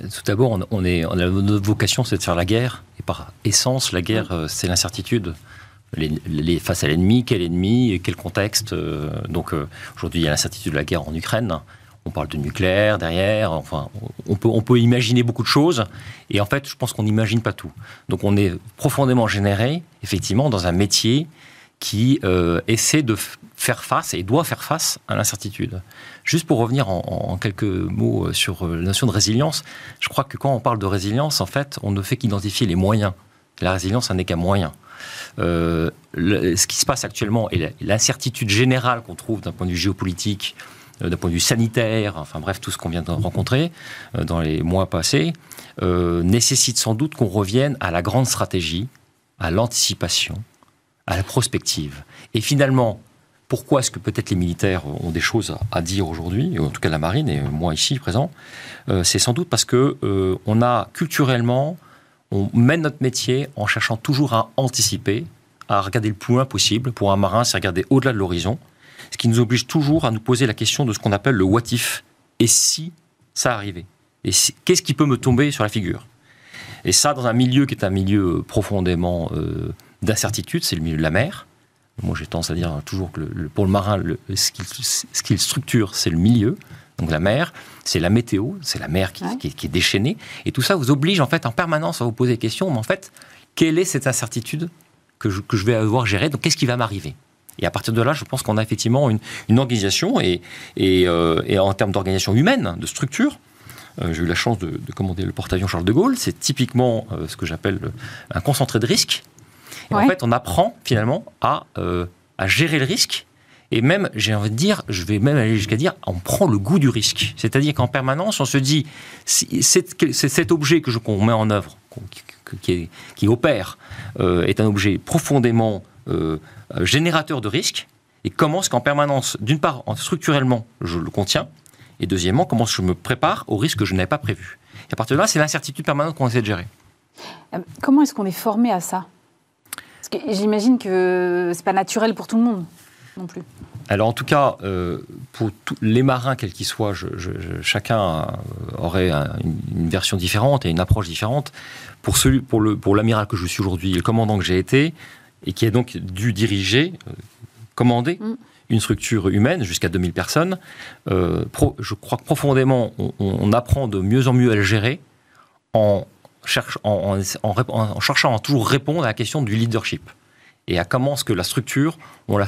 Tout d'abord, on, est, on a notre vocation, c'est de faire la guerre. Et par essence, la guerre, c'est l'incertitude. Les, face à l'ennemi, quel ennemi, quel contexte. Euh, donc aujourd'hui, il y a l'incertitude de la guerre en Ukraine. On parle de nucléaire derrière. Enfin, on peut, imaginer beaucoup de choses. Et en fait, je pense qu'on n'imagine pas tout. Donc on est profondément généré, effectivement, dans un métier qui euh, essaie de faire face et doit faire face à l'incertitude. Juste pour revenir en, quelques mots euh, sur euh, la notion de résilience, je crois que quand on parle de résilience, en fait, on ne fait qu'identifier les moyens. La résilience, ça n'est qu'un moyen. Ce qui se passe actuellement et l'incertitude générale qu'on trouve d'un point de vue géopolitique, d'un point de vue sanitaire, enfin bref, tout ce qu'on vient de rencontrer dans les mois passés, nécessite sans doute qu'on revienne à la grande stratégie, à l'anticipation, à la prospective. Et finalement, pourquoi est-ce que peut-être les militaires ont des choses à dire aujourd'hui, en tout cas la marine et moi ici présent euh, C'est sans doute parce que euh, on a culturellement, on mène notre métier en cherchant toujours à anticiper, à regarder le plus loin possible. Pour un marin, c'est regarder au-delà de l'horizon, ce qui nous oblige toujours à nous poser la question de ce qu'on appelle le what if. Et si ça arrivait? Et qu'est-ce qui peut me tomber sur la figure? Et ça, dans un milieu qui est un milieu profondément euh, d'incertitude, c'est le milieu de la mer. Moi, j'ai tendance à dire toujours que pour le marin, ce qu'il structure, c'est le milieu. Donc la mer, c'est la météo, c'est la mer qui, est, déchaînée. Et tout ça vous oblige en fait en permanence à vous poser des questions. Mais en fait, quelle est cette incertitude que je, que je vais avoir gérée? Donc qu'est-ce qui va m'arriver? Et à partir de là, je pense qu'on a effectivement une, organisation, et, euh, et, en termes d'organisation humaine, de structure, euh, j'ai eu la chance de, commander le porte-avions Charles de Gaulle. C'est typiquement euh, ce que j'appelle un concentré de risque. En fait, on apprend finalement à, gérer le risque. Et même, j'ai envie de dire, je vais même aller jusqu'à dire, on prend le goût du risque. C'est-à-dire qu'en permanence, on se dit, c'est cet objet que qu'on met en œuvre, qui, opère, euh, est un objet profondément euh, générateur de risque. Et comment est-ce qu'en permanence, d'une part, structurellement, je le contiens, et deuxièmement, comment je me prépare au risque que je n'avais pas prévu. Et à partir de là, c'est l'incertitude permanente qu'on essaie de gérer. Comment est-ce qu'on est formé à ça? Parce que j'imagine que c'est pas naturel pour tout le monde non plus. Alors en tout cas, euh, pour tous les marins, quels qu'ils soient, chacun euh, aurait une, version différente et une approche différente. Pour, celui, pour, le, pour l'amiral que je suis aujourd'hui, le commandant que j'ai été, et qui a donc dû diriger, euh, commander mm. une structure humaine jusqu'à 2000 personnes, je crois que profondément, on, apprend de mieux en mieux à le gérer en cherche, en, cherchant à toujours répondre à la question du leadership et à comment est-ce que la structure, on, la,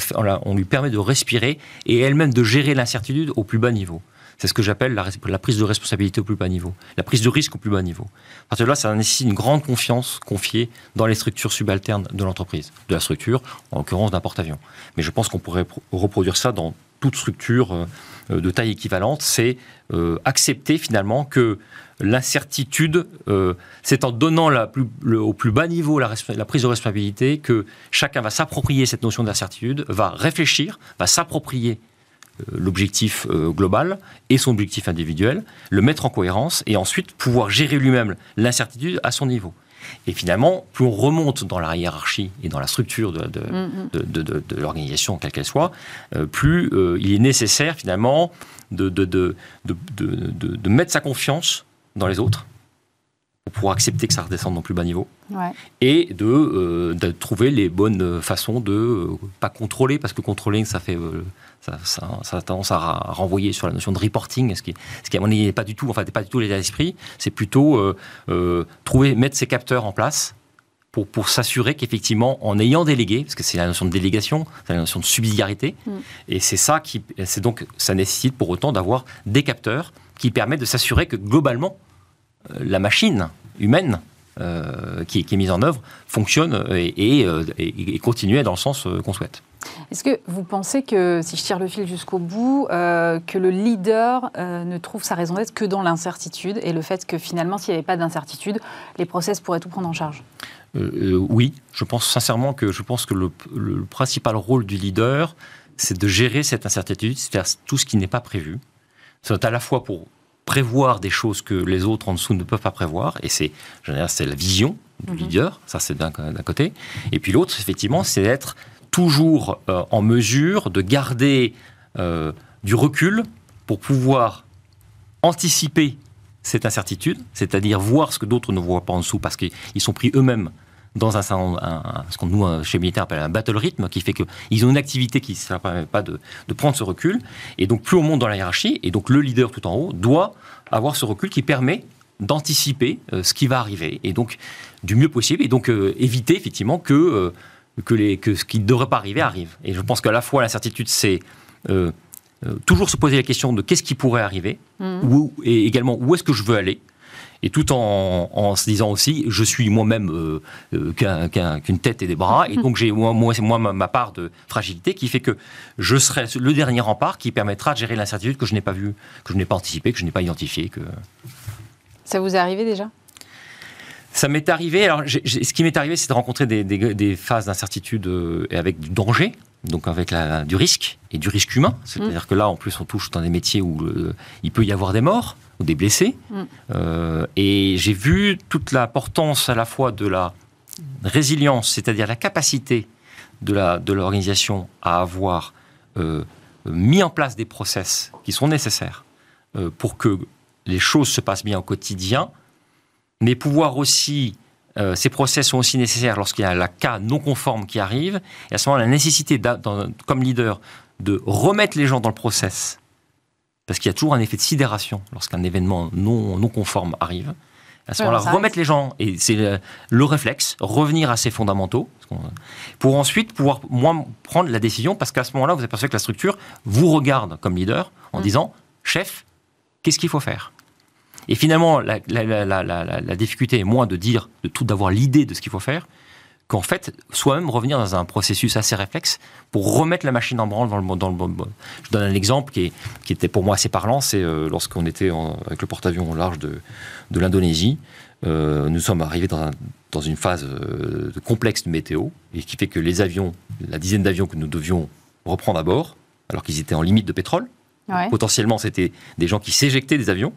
lui permet de respirer et elle-même de gérer l'incertitude au plus bas niveau. C'est ce que j'appelle la, prise de responsabilité au plus bas niveau, la prise de risque au plus bas niveau. Partir de là, ça nécessite une grande confiance confiée dans les structures subalternes de l'entreprise, de la structure, en l'occurrence d'un porte-avions. Mais je pense qu'on pourrait reproduire ça dans toute structure euh, de taille équivalente, c'est euh, accepter finalement que l'incertitude, euh, c'est en donnant au plus bas niveau la, prise de responsabilité que chacun va s'approprier cette notion d'incertitude, va réfléchir, va s'approprier l'objectif global et son objectif individuel, le mettre en cohérence et ensuite pouvoir gérer lui-même l'incertitude à son niveau. Et finalement, plus on remonte dans la hiérarchie et dans la structure de, de, mm-hmm. l'organisation, quelle qu'elle soit, plus il est nécessaire finalement de, mettre sa confiance dans les autres pour pouvoir accepter que ça redescende dans plus bas niveau et euh, de, trouver les bonnes façons de euh, pas contrôler parce que contrôler ça fait euh, ça, ça, a tendance à renvoyer sur la notion de reporting ce qui, ce qui à mon avis n'est pas du tout enfin pas du tout l'état d'esprit c'est plutôt trouver mettre ces capteurs en place pour, pour s'assurer qu'effectivement, en ayant délégué, parce que c'est la notion de délégation, c'est la notion de subsidiarité, mm. et c'est ça qui, c'est donc, ça nécessite pour autant d'avoir des capteurs qui permet de s'assurer que globalement, euh, la machine humaine euh, qui, est mise en œuvre fonctionne et, et, euh, continue dans le sens qu'on souhaite. Est-ce que vous pensez que, si je tire le fil jusqu'au bout, que le leader ne trouve sa raison d'être que dans l'incertitude et le fait que finalement, s'il n'y avait pas d'incertitude, les process pourraient tout prendre en charge? Oui, je pense sincèrement que je pense que le, le principal rôle du leader, c'est de gérer cette incertitude, c'est faire tout ce qui n'est pas prévu, c'est à la fois pour prévoir des choses que les autres en dessous ne peuvent pas prévoir, et c'est, c'est la vision du mhm. leader, ça c'est d'un côté, et puis l'autre, effectivement, c'est d'être toujours euh, en mesure de garder euh, du recul pour pouvoir anticiper cette incertitude, c'est-à-dire voir ce que d'autres ne voient pas en dessous, parce qu'ils sont pris eux-mêmes dans un, ce qu'on nous chez militaire appelle un battle rythme, qui fait qu'ils ont une activité qui ne permet pas de, de, prendre ce recul. Et donc plus on monte dans la hiérarchie, et donc le leader tout en haut doit avoir ce recul qui permet d'anticiper euh, ce qui va arriver, et donc du mieux possible, et donc euh, éviter effectivement que, euh, que, les, que ce qui ne devrait pas arriver arrive. Et je pense qu'à la fois l'incertitude, c'est toujours se poser la question de qu'est-ce qui pourrait arriver, mmh. et également où est-ce que je veux aller, et tout en, se disant aussi, je suis moi-même qu'une tête et des bras, et donc j'ai moi, moi, ma, part de fragilité qui fait que je serai le dernier rempart qui permettra de gérer l'incertitude que je n'ai pas vue, que je n'ai pas anticipée, que je n'ai pas identifiée. Que... Ça vous est arrivé déjà? Ça m'est arrivé. Alors, ce qui m'est arrivé, c'est de rencontrer des, phases d'incertitude euh, et avec du danger, donc avec la, du risque et du risque humain. C'est-à-dire mm. que là, en plus, on touche dans des métiers où euh, il peut y avoir des morts ou des blessés. Mm. Euh, et j'ai vu toute l'importance à la fois de la résilience, c'est-à-dire la capacité de l'organisation de à avoir mis en place des process qui sont nécessaires pour que les choses se passent bien au quotidien, mais pouvoir aussi, euh, ces process sont aussi nécessaires lorsqu'il y a un cas non conforme qui arrive, et à ce moment la nécessité, comme leader, de remettre les gens dans le process, parce qu'il y a toujours un effet de sidération lorsqu'un événement non, non conforme arrive. À ce moment-là, remettre les gens, et c'est le, réflexe, revenir à ses fondamentaux, pour ensuite pouvoir moins prendre la décision, parce qu'à ce moment-là, vous apercevez que la structure vous regarde comme leader en mm. disant, chef, qu'est-ce qu'il faut faire? Et finalement, la, difficulté est moins de dire, de tout, d'avoir l'idée de ce qu'il faut faire, qu'en fait, soi-même revenir dans un processus assez réflexe pour remettre la machine en branle dans le, dans le bon. Je donne un exemple qui, qui était pour moi assez parlant, c'est euh, lorsqu'on était avec le porte-avions au large de, de l'Indonésie, euh, nous sommes arrivés dans, dans une phase euh, complexe de météo, et qui fait que les avions, la dizaine d'avions que nous devions reprendre à bord, alors qu'ils étaient en limite de pétrole, potentiellement c'était des gens qui s'éjectaient des avions,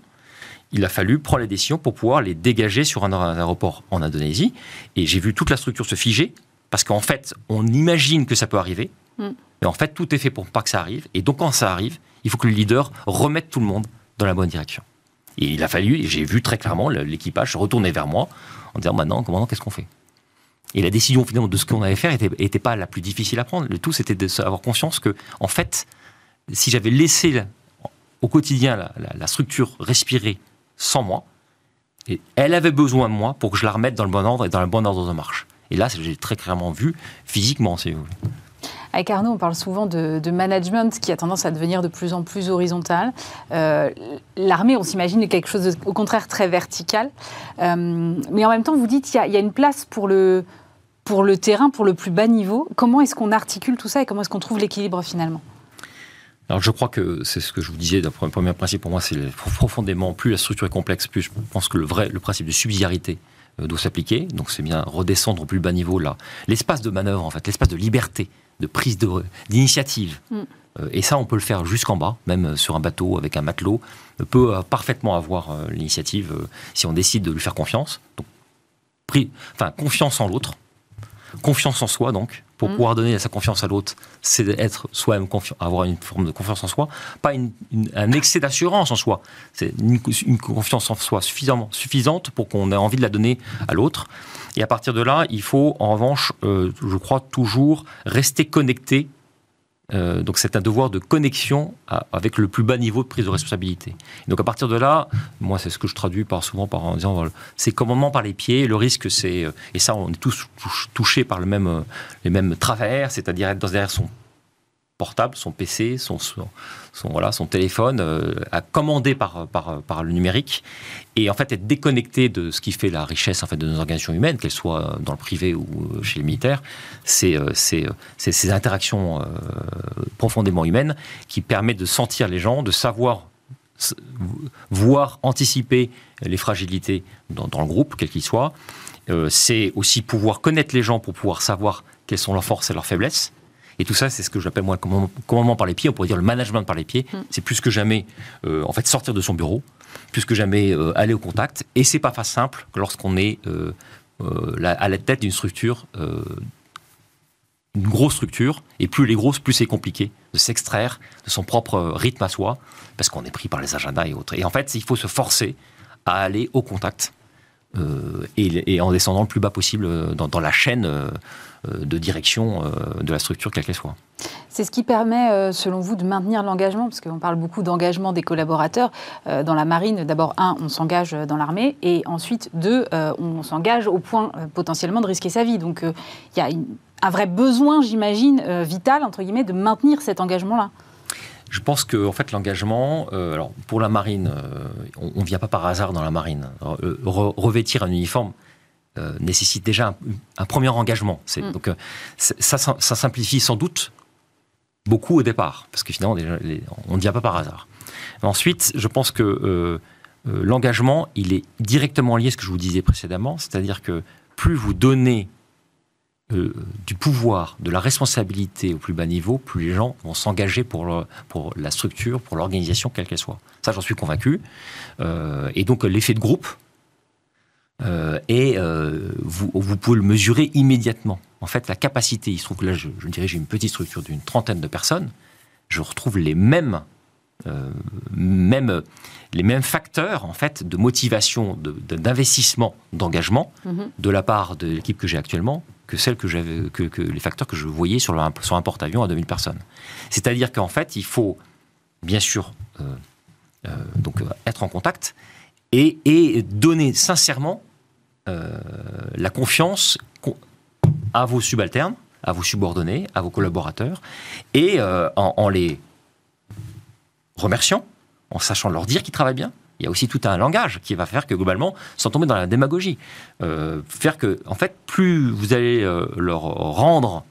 il a fallu prendre les décisions pour pouvoir les dégager sur un aéroport en Indonésie. Et j'ai vu toute la structure se figer, parce qu'en fait, on imagine que ça peut arriver, mm. mais en fait, tout est fait pour pas que ça arrive. Et donc, quand ça arrive, il faut que le leader remette tout le monde dans la bonne direction. Et il a fallu, et j'ai vu très clairement l'équipage se retourner vers moi en disant maintenant, comment, qu'est-ce qu'on fait? Et la décision finalement de ce qu'on allait faire n'était pas la plus difficile à prendre. Le tout, c'était d'avoir conscience que, en fait, si j'avais laissé au quotidien la, la structure respirer sans moi. Et elle avait besoin de moi pour que je la remette dans le bon ordre et dans le bon ordre de marche. Et là, j'ai très clairement vu physiquement, si vous voulez. Avec Arnaud, on parle souvent de, management qui a tendance à devenir de plus en plus horizontal. Euh, l'armée, on s'imagine, est quelque chose de, au contraire très vertical. Euh, mais en même temps, vous dites qu'il y, y, a une place pour le, pour le terrain, pour le plus bas niveau. Comment est-ce qu'on articule tout ça et comment est-ce qu'on trouve l'équilibre finalement? Alors je crois que c'est ce que je vous disais, le premier principe pour moi, c'est profondément, plus la structure est complexe, plus je pense que le vrai, le principe de subsidiarité euh, doit s'appliquer. Donc c'est bien redescendre au plus bas niveau là. L'espace de manœuvre, en fait, l'espace de liberté, de prise d'initiative. Mm. Euh, et ça, on peut le faire jusqu'en bas, même euh, sur un bateau avec un matelot, peut parfaitement avoir l'initiative si on décide de lui faire confiance. Donc, enfin, confiance en l'autre, confiance en soi donc, pour mm. pouvoir donner sa confiance à l'autre, c'est d'être soi-même confiant, avoir une forme de confiance en soi, pas un excès d'assurance en soi. C'est une, confiance en soi suffisamment suffisante pour qu'on ait envie de la donner à l'autre. Et à partir de là, il faut en revanche, euh, je crois, toujours rester connecté euh, donc c'est un devoir de connexion avec le plus bas niveau de prise de responsabilité. donc à partir de là, moi c'est ce que je traduis par souvent par en disant c'est commandement par les pieds. Le risque c'est euh, et ça on est tous touchés par le même euh, les mêmes travers, c'est-à-dire être derrière son portable, son PC, son, voilà, son téléphone, euh, à commander par, par, par, le numérique, et en fait être déconnecté de ce qui fait la richesse en fait, de nos organisations humaines, qu'elles soient dans le privé ou chez les militaires, c'est euh, euh, ces interactions profondément humaines qui permettent de sentir les gens, de savoir voir, anticiper les fragilités dans, dans le groupe, quel qu'il soit. c'est aussi pouvoir connaître les gens pour pouvoir savoir quelles sont leurs forces et leurs faiblesses et tout ça, c'est ce que j'appelle moi le commandement par les pieds. On pourrait dire le management par les pieds. Mm. C'est plus que jamais, euh, en fait, sortir de son bureau, plus que jamais euh, aller au contact. Et c'est pas facile simple lorsqu'on est euh, à la tête d'une structure, une grosse structure. Et plus les grosses, plus c'est compliqué de s'extraire de son propre rythme à soi, parce qu'on est pris par les agendas et autres. Et en fait, il faut se forcer à aller au contact euh, et, en descendant le plus bas possible dans, la chaîne euh, de direction de la structure, quelle qu'elle soit. C'est ce qui permet, selon vous, de maintenir l'engagement, parce qu'on parle beaucoup d'engagement des collaborateurs. Dans la marine, d'abord, un, on s'engage dans l'armée, et ensuite, deux, on s'engage au point potentiellement de risquer sa vie. Donc il y a un vrai besoin, j'imagine, vital, entre guillemets, de maintenir cet engagement-là. Je pense que en fait l'engagement, euh, alors pour la marine, euh, on ne vient pas par hasard dans la marine. Euh, revêtir un uniforme nécessite déjà un, premier engagement. Mm. Donc ça, ça, simplifie sans doute beaucoup au départ, parce que finalement on ne vient pas par hasard. Ensuite, je pense que l'engagement, il est directement lié à ce que je vous disais précédemment, c'est-à-dire que plus vous donnez euh, du pouvoir, de la responsabilité au plus bas niveau, plus les gens vont s'engager pour, pour la structure, pour l'organisation, quelle qu'elle soit. Ça, j'en suis convaincu. Euh, et donc, l'effet de groupe, euh, et vous, vous, pouvez le mesurer immédiatement. En fait, la capacité, il se trouve que là, je, je dirige une petite structure d'une trentaine de personnes, je retrouve les mêmes, mêmes, les mêmes facteurs en fait de motivation, d'investissement, d'engagement mm-hmm. de la part de l'équipe que j'ai actuellement que celles que les facteurs que je voyais sur, sur un porte-avions à 2000 personnes. C'est-à-dire qu'en fait, il faut bien sûr euh, euh, donc être en contact et, et donner sincèrement euh, la confiance à vos subalternes, à vos subordonnés, à vos collaborateurs, et en, en les remerciant, en sachant leur dire qu'ils travaillent bien, il y a aussi tout un langage qui va faire que globalement, sans tomber dans la démagogie, euh, faire que, en fait, plus vous allez euh, leur rendre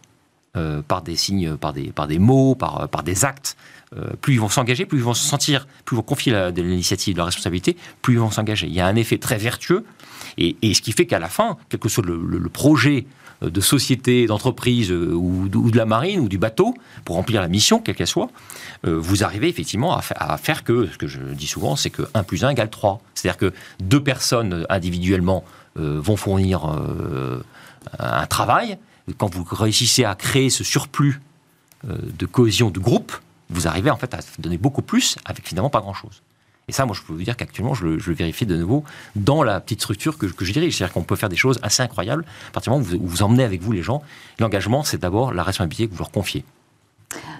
euh, par des signes, par des, mots, par, des actes, plus ils vont s'engager, plus ils vont se sentir, plus ils vont confier l'initiative, la responsabilité, plus ils vont s'engager. Il y a un effet très vertueux, et, ce qui fait qu'à la fin, quel que soit le projet de société, d'entreprise euh, ou, de la marine ou du bateau pour remplir la mission, quelle qu'elle soit, euh, vous arrivez effectivement à, faire que, ce que je dis souvent, c'est que 1 plus 1 égale 3. C'est-à-dire que deux personnes individuellement euh, vont fournir un travail. Quand vous réussissez à créer ce surplus de cohésion du groupe, vous arrivez en fait à donner beaucoup plus avec finalement pas grand-chose. Et ça, moi, je peux vous dire qu'actuellement, je, le, vérifie de nouveau dans la petite structure que, je dirige. C'est-à-dire qu'on peut faire des choses assez incroyables à partir du moment où vous, vous emmenez avec vous les gens. L'engagement, c'est d'abord la responsabilité que vous leur confiez.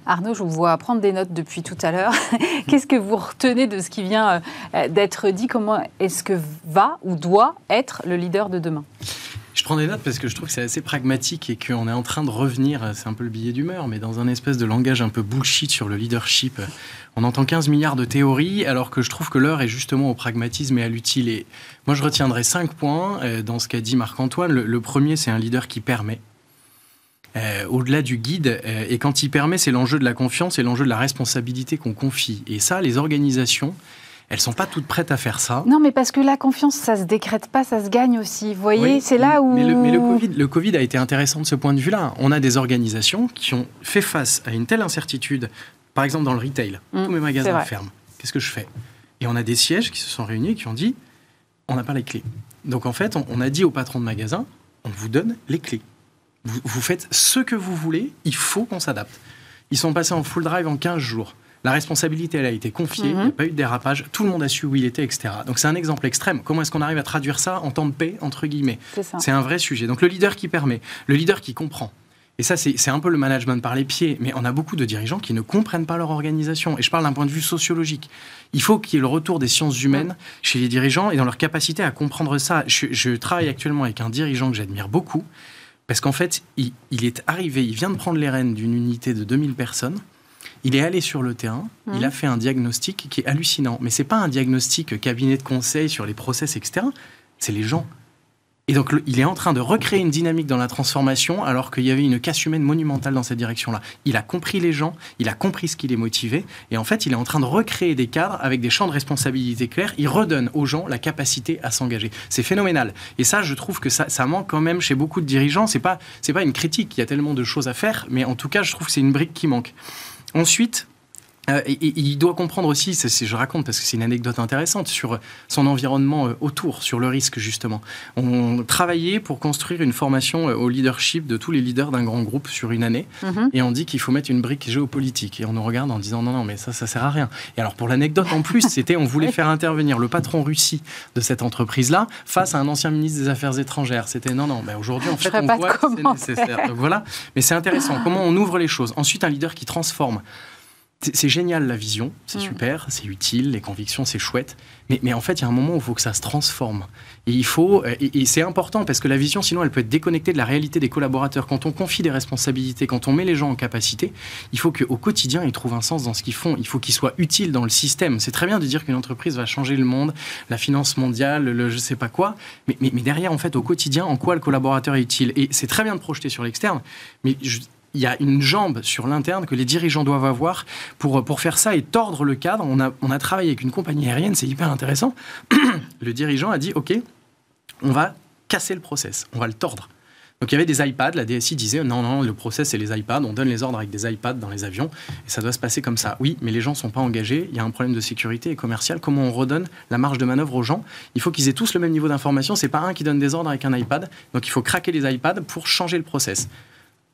Arnaud, je vous vois prendre des notes depuis tout à l'heure. Qu'est-ce que vous retenez de ce qui vient euh, d'être dit? Comment est-ce que va ou doit être le leader de demain? Je prends des notes parce que je trouve que c'est assez pragmatique et qu'on est en train de revenir, c'est un peu le billet d'humeur, mais dans un espèce de langage un peu bullshit sur le leadership. On entend 15 milliards de théories, alors que je trouve que l'heure est justement au pragmatisme et à l'utile. Moi, je retiendrai cinq points euh, dans ce qu'a dit Marc-Antoine. Le, premier, c'est un leader qui permet. Euh, au-delà du guide, euh, et quand il permet, c'est l'enjeu de la confiance et l'enjeu de la responsabilité qu'on confie. Et ça, les organisations, elles sont pas toutes prêtes à faire ça. Non, mais parce que la confiance, ça se décrète pas, ça se gagne aussi. Vous voyez, c'est là où. Mais, le, COVID, le Covid a été intéressant de ce point de vue-là. On a des organisations qui ont fait face à une telle incertitude. Par exemple, dans le retail, mmh, tous mes magasins ferment. Qu'est-ce que je fais? Et on a des sièges qui se sont réunis et qui ont dit on n'a pas les clés. Donc en fait, on, a dit au patron de magasin on vous donne les clés. vous faites ce que vous voulez, il faut qu'on s'adapte. Ils sont passés en full drive en 15 jours. La responsabilité, elle a été confiée, il n'y a mhm. pas eu de dérapage, tout le monde a su où il était, etc. Donc c'est un exemple extrême. Comment est-ce qu'on arrive à traduire ça en temps de paix, entre guillemets? C'est un vrai sujet. Donc le leader qui permet, le leader qui comprend. Et ça, c'est un peu le management par les pieds. Mais on a beaucoup de dirigeants qui ne comprennent pas leur organisation. Et je parle d'un point de vue sociologique. Il faut qu'il y ait le retour des sciences humaines chez les dirigeants et dans leur capacité à comprendre ça. Je, travaille actuellement avec un dirigeant que j'admire beaucoup. Parce qu'en fait, il, il est arrivé, il vient de prendre les rênes d'une unité de 2000 personnes. Il est allé sur le terrain, il a mmh. fait un diagnostic qui est hallucinant. Mais c'est pas un diagnostic cabinet de conseil sur les process, etc. C'est les gens. Et donc, il est en train de recréer une dynamique dans la transformation alors qu'il y avait une casse humaine monumentale dans cette direction-là. Il a compris les gens, il a compris ce qui les motivait, et en fait, il est en train de recréer des cadres avec des champs de responsabilité clairs. Il redonne aux gens la capacité à s'engager. C'est phénoménal. Et ça, je trouve que ça, manque quand même chez beaucoup de dirigeants. C'est pas, pas une critique, il y a tellement de choses à faire, mais en tout cas, je trouve que c'est une brique qui manque. Ensuite, Euh, et, il doit comprendre aussi, je raconte parce que c'est une anecdote intéressante, sur son environnement euh, autour, sur le risque justement. On travaillait pour construire une formation euh, au leadership de tous les leaders d'un grand groupe sur une année, mhm. et on dit qu'il faut mettre une brique géopolitique. Et on nous regarde en disant non, non, mais ça, ça sert à rien. Et alors pour l'anecdote en plus, c'était on voulait faire intervenir le patron Russie de cette entreprise-là face à un ancien ministre des Affaires étrangères. C'était non, non, mais aujourd'hui, en fait, on voit que c'est nécessaire. Donc voilà, mais c'est intéressant. Comment on ouvre les choses. Ensuite, un leader qui transforme c'est génial la vision, c'est mm. super, c'est utile, les convictions, c'est chouette. Mais, mais, en fait, il y a un moment où il faut que ça se transforme. Et il faut, euh, et, c'est important parce que la vision, sinon, elle peut être déconnectée de la réalité des collaborateurs. Quand on confie des responsabilités, quand on met les gens en capacité, il faut qu'au quotidien, ils trouvent un sens dans ce qu'ils font. Il faut qu'ils soient utiles dans le système. C'est très bien de dire qu'une entreprise va changer le monde, la finance mondiale, le je sais pas quoi. Mais, mais, mais derrière, en fait, au quotidien, en quoi le collaborateur est utile? Et c'est très bien de projeter sur l'externe, mais je, il y a une jambe sur l'interne que les dirigeants doivent avoir pour, pour faire ça et tordre le cadre. On a, on a travaillé avec une compagnie aérienne, c'est hyper intéressant. le dirigeant a dit, OK, on va casser le process, on va le tordre. Donc il y avait des iPads, la DSI disait non, non, le process c'est les iPads, on donne les ordres avec des iPads dans les avions et ça doit se passer comme ça. Oui, mais les gens ne sont pas engagés, il y a un problème de sécurité et commercial. Comment on redonne la marge de manœuvre aux gens? Il faut qu'ils aient tous le même niveau d'information, c'est pas un qui donne des ordres avec un iPad, donc il faut craquer les iPads pour changer le process.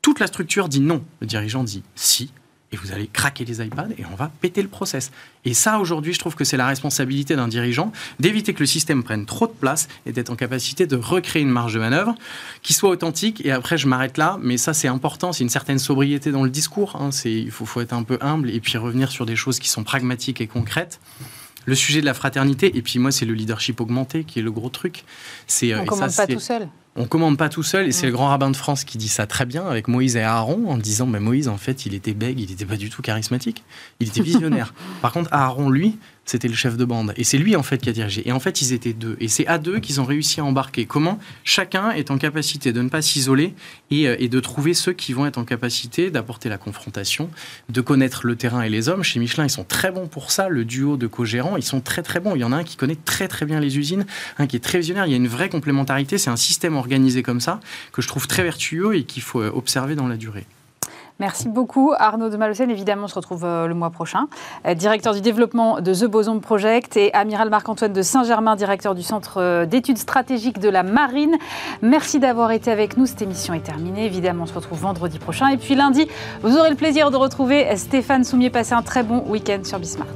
Toute la structure dit non. Le dirigeant dit si. Et vous allez craquer les iPads et on va péter le process. Et ça, aujourd'hui, je trouve que c'est la responsabilité d'un dirigeant d'éviter que le système prenne trop de place et d'être en capacité de recréer une marge de manœuvre qui soit authentique. Et après, je m'arrête là, mais ça, c'est important. C'est une certaine sobriété dans le discours. Hein. Il faut, faut être un peu humble et puis revenir sur des choses qui sont pragmatiques et concrètes le sujet de la fraternité, et puis moi, c'est le leadership augmenté qui est le gros truc. C'est, euh, On ne commande pas tout seul on commande pas tout seul, et c'est le grand rabbin de France qui dit ça très bien avec Moïse et Aaron, en disant mais Moïse, en fait, il était bègue, il n'était pas du tout charismatique, il était visionnaire. Par contre, Aaron, lui, c'était le chef de bande. Et c'est lui, en fait, qui a dirigé. Et en fait, ils étaient deux. Et c'est à deux qu'ils ont réussi à embarquer. Comment chacun est en capacité de ne pas s'isoler et, euh, et, de trouver ceux qui vont être en capacité d'apporter la confrontation, de connaître le terrain et les hommes. Chez Michelin, ils sont très bons pour ça. Le duo de co-gérants, ils sont très, très bons. Il y en a un qui connaît très, très bien les usines, un qui est très visionnaire. Il y a une vraie complémentarité. C'est un système organisé comme ça que je trouve très vertueux et qu'il faut euh, observer dans la durée. Merci beaucoup Arnaud de Malocène. Évidemment, se retrouve euh, le mois prochain. Euh, directeur du développement de The Boson Project et Amiral Marc-Antoine de Saint-Germain, directeur du Centre euh, d'études stratégiques de la Marine. Merci d'avoir été avec nous. Cette émission est terminée. Évidemment, on se retrouve vendredi prochain. Et puis lundi, vous aurez le plaisir de retrouver Stéphane Soumier. Passez un très bon week-end sur Bismart.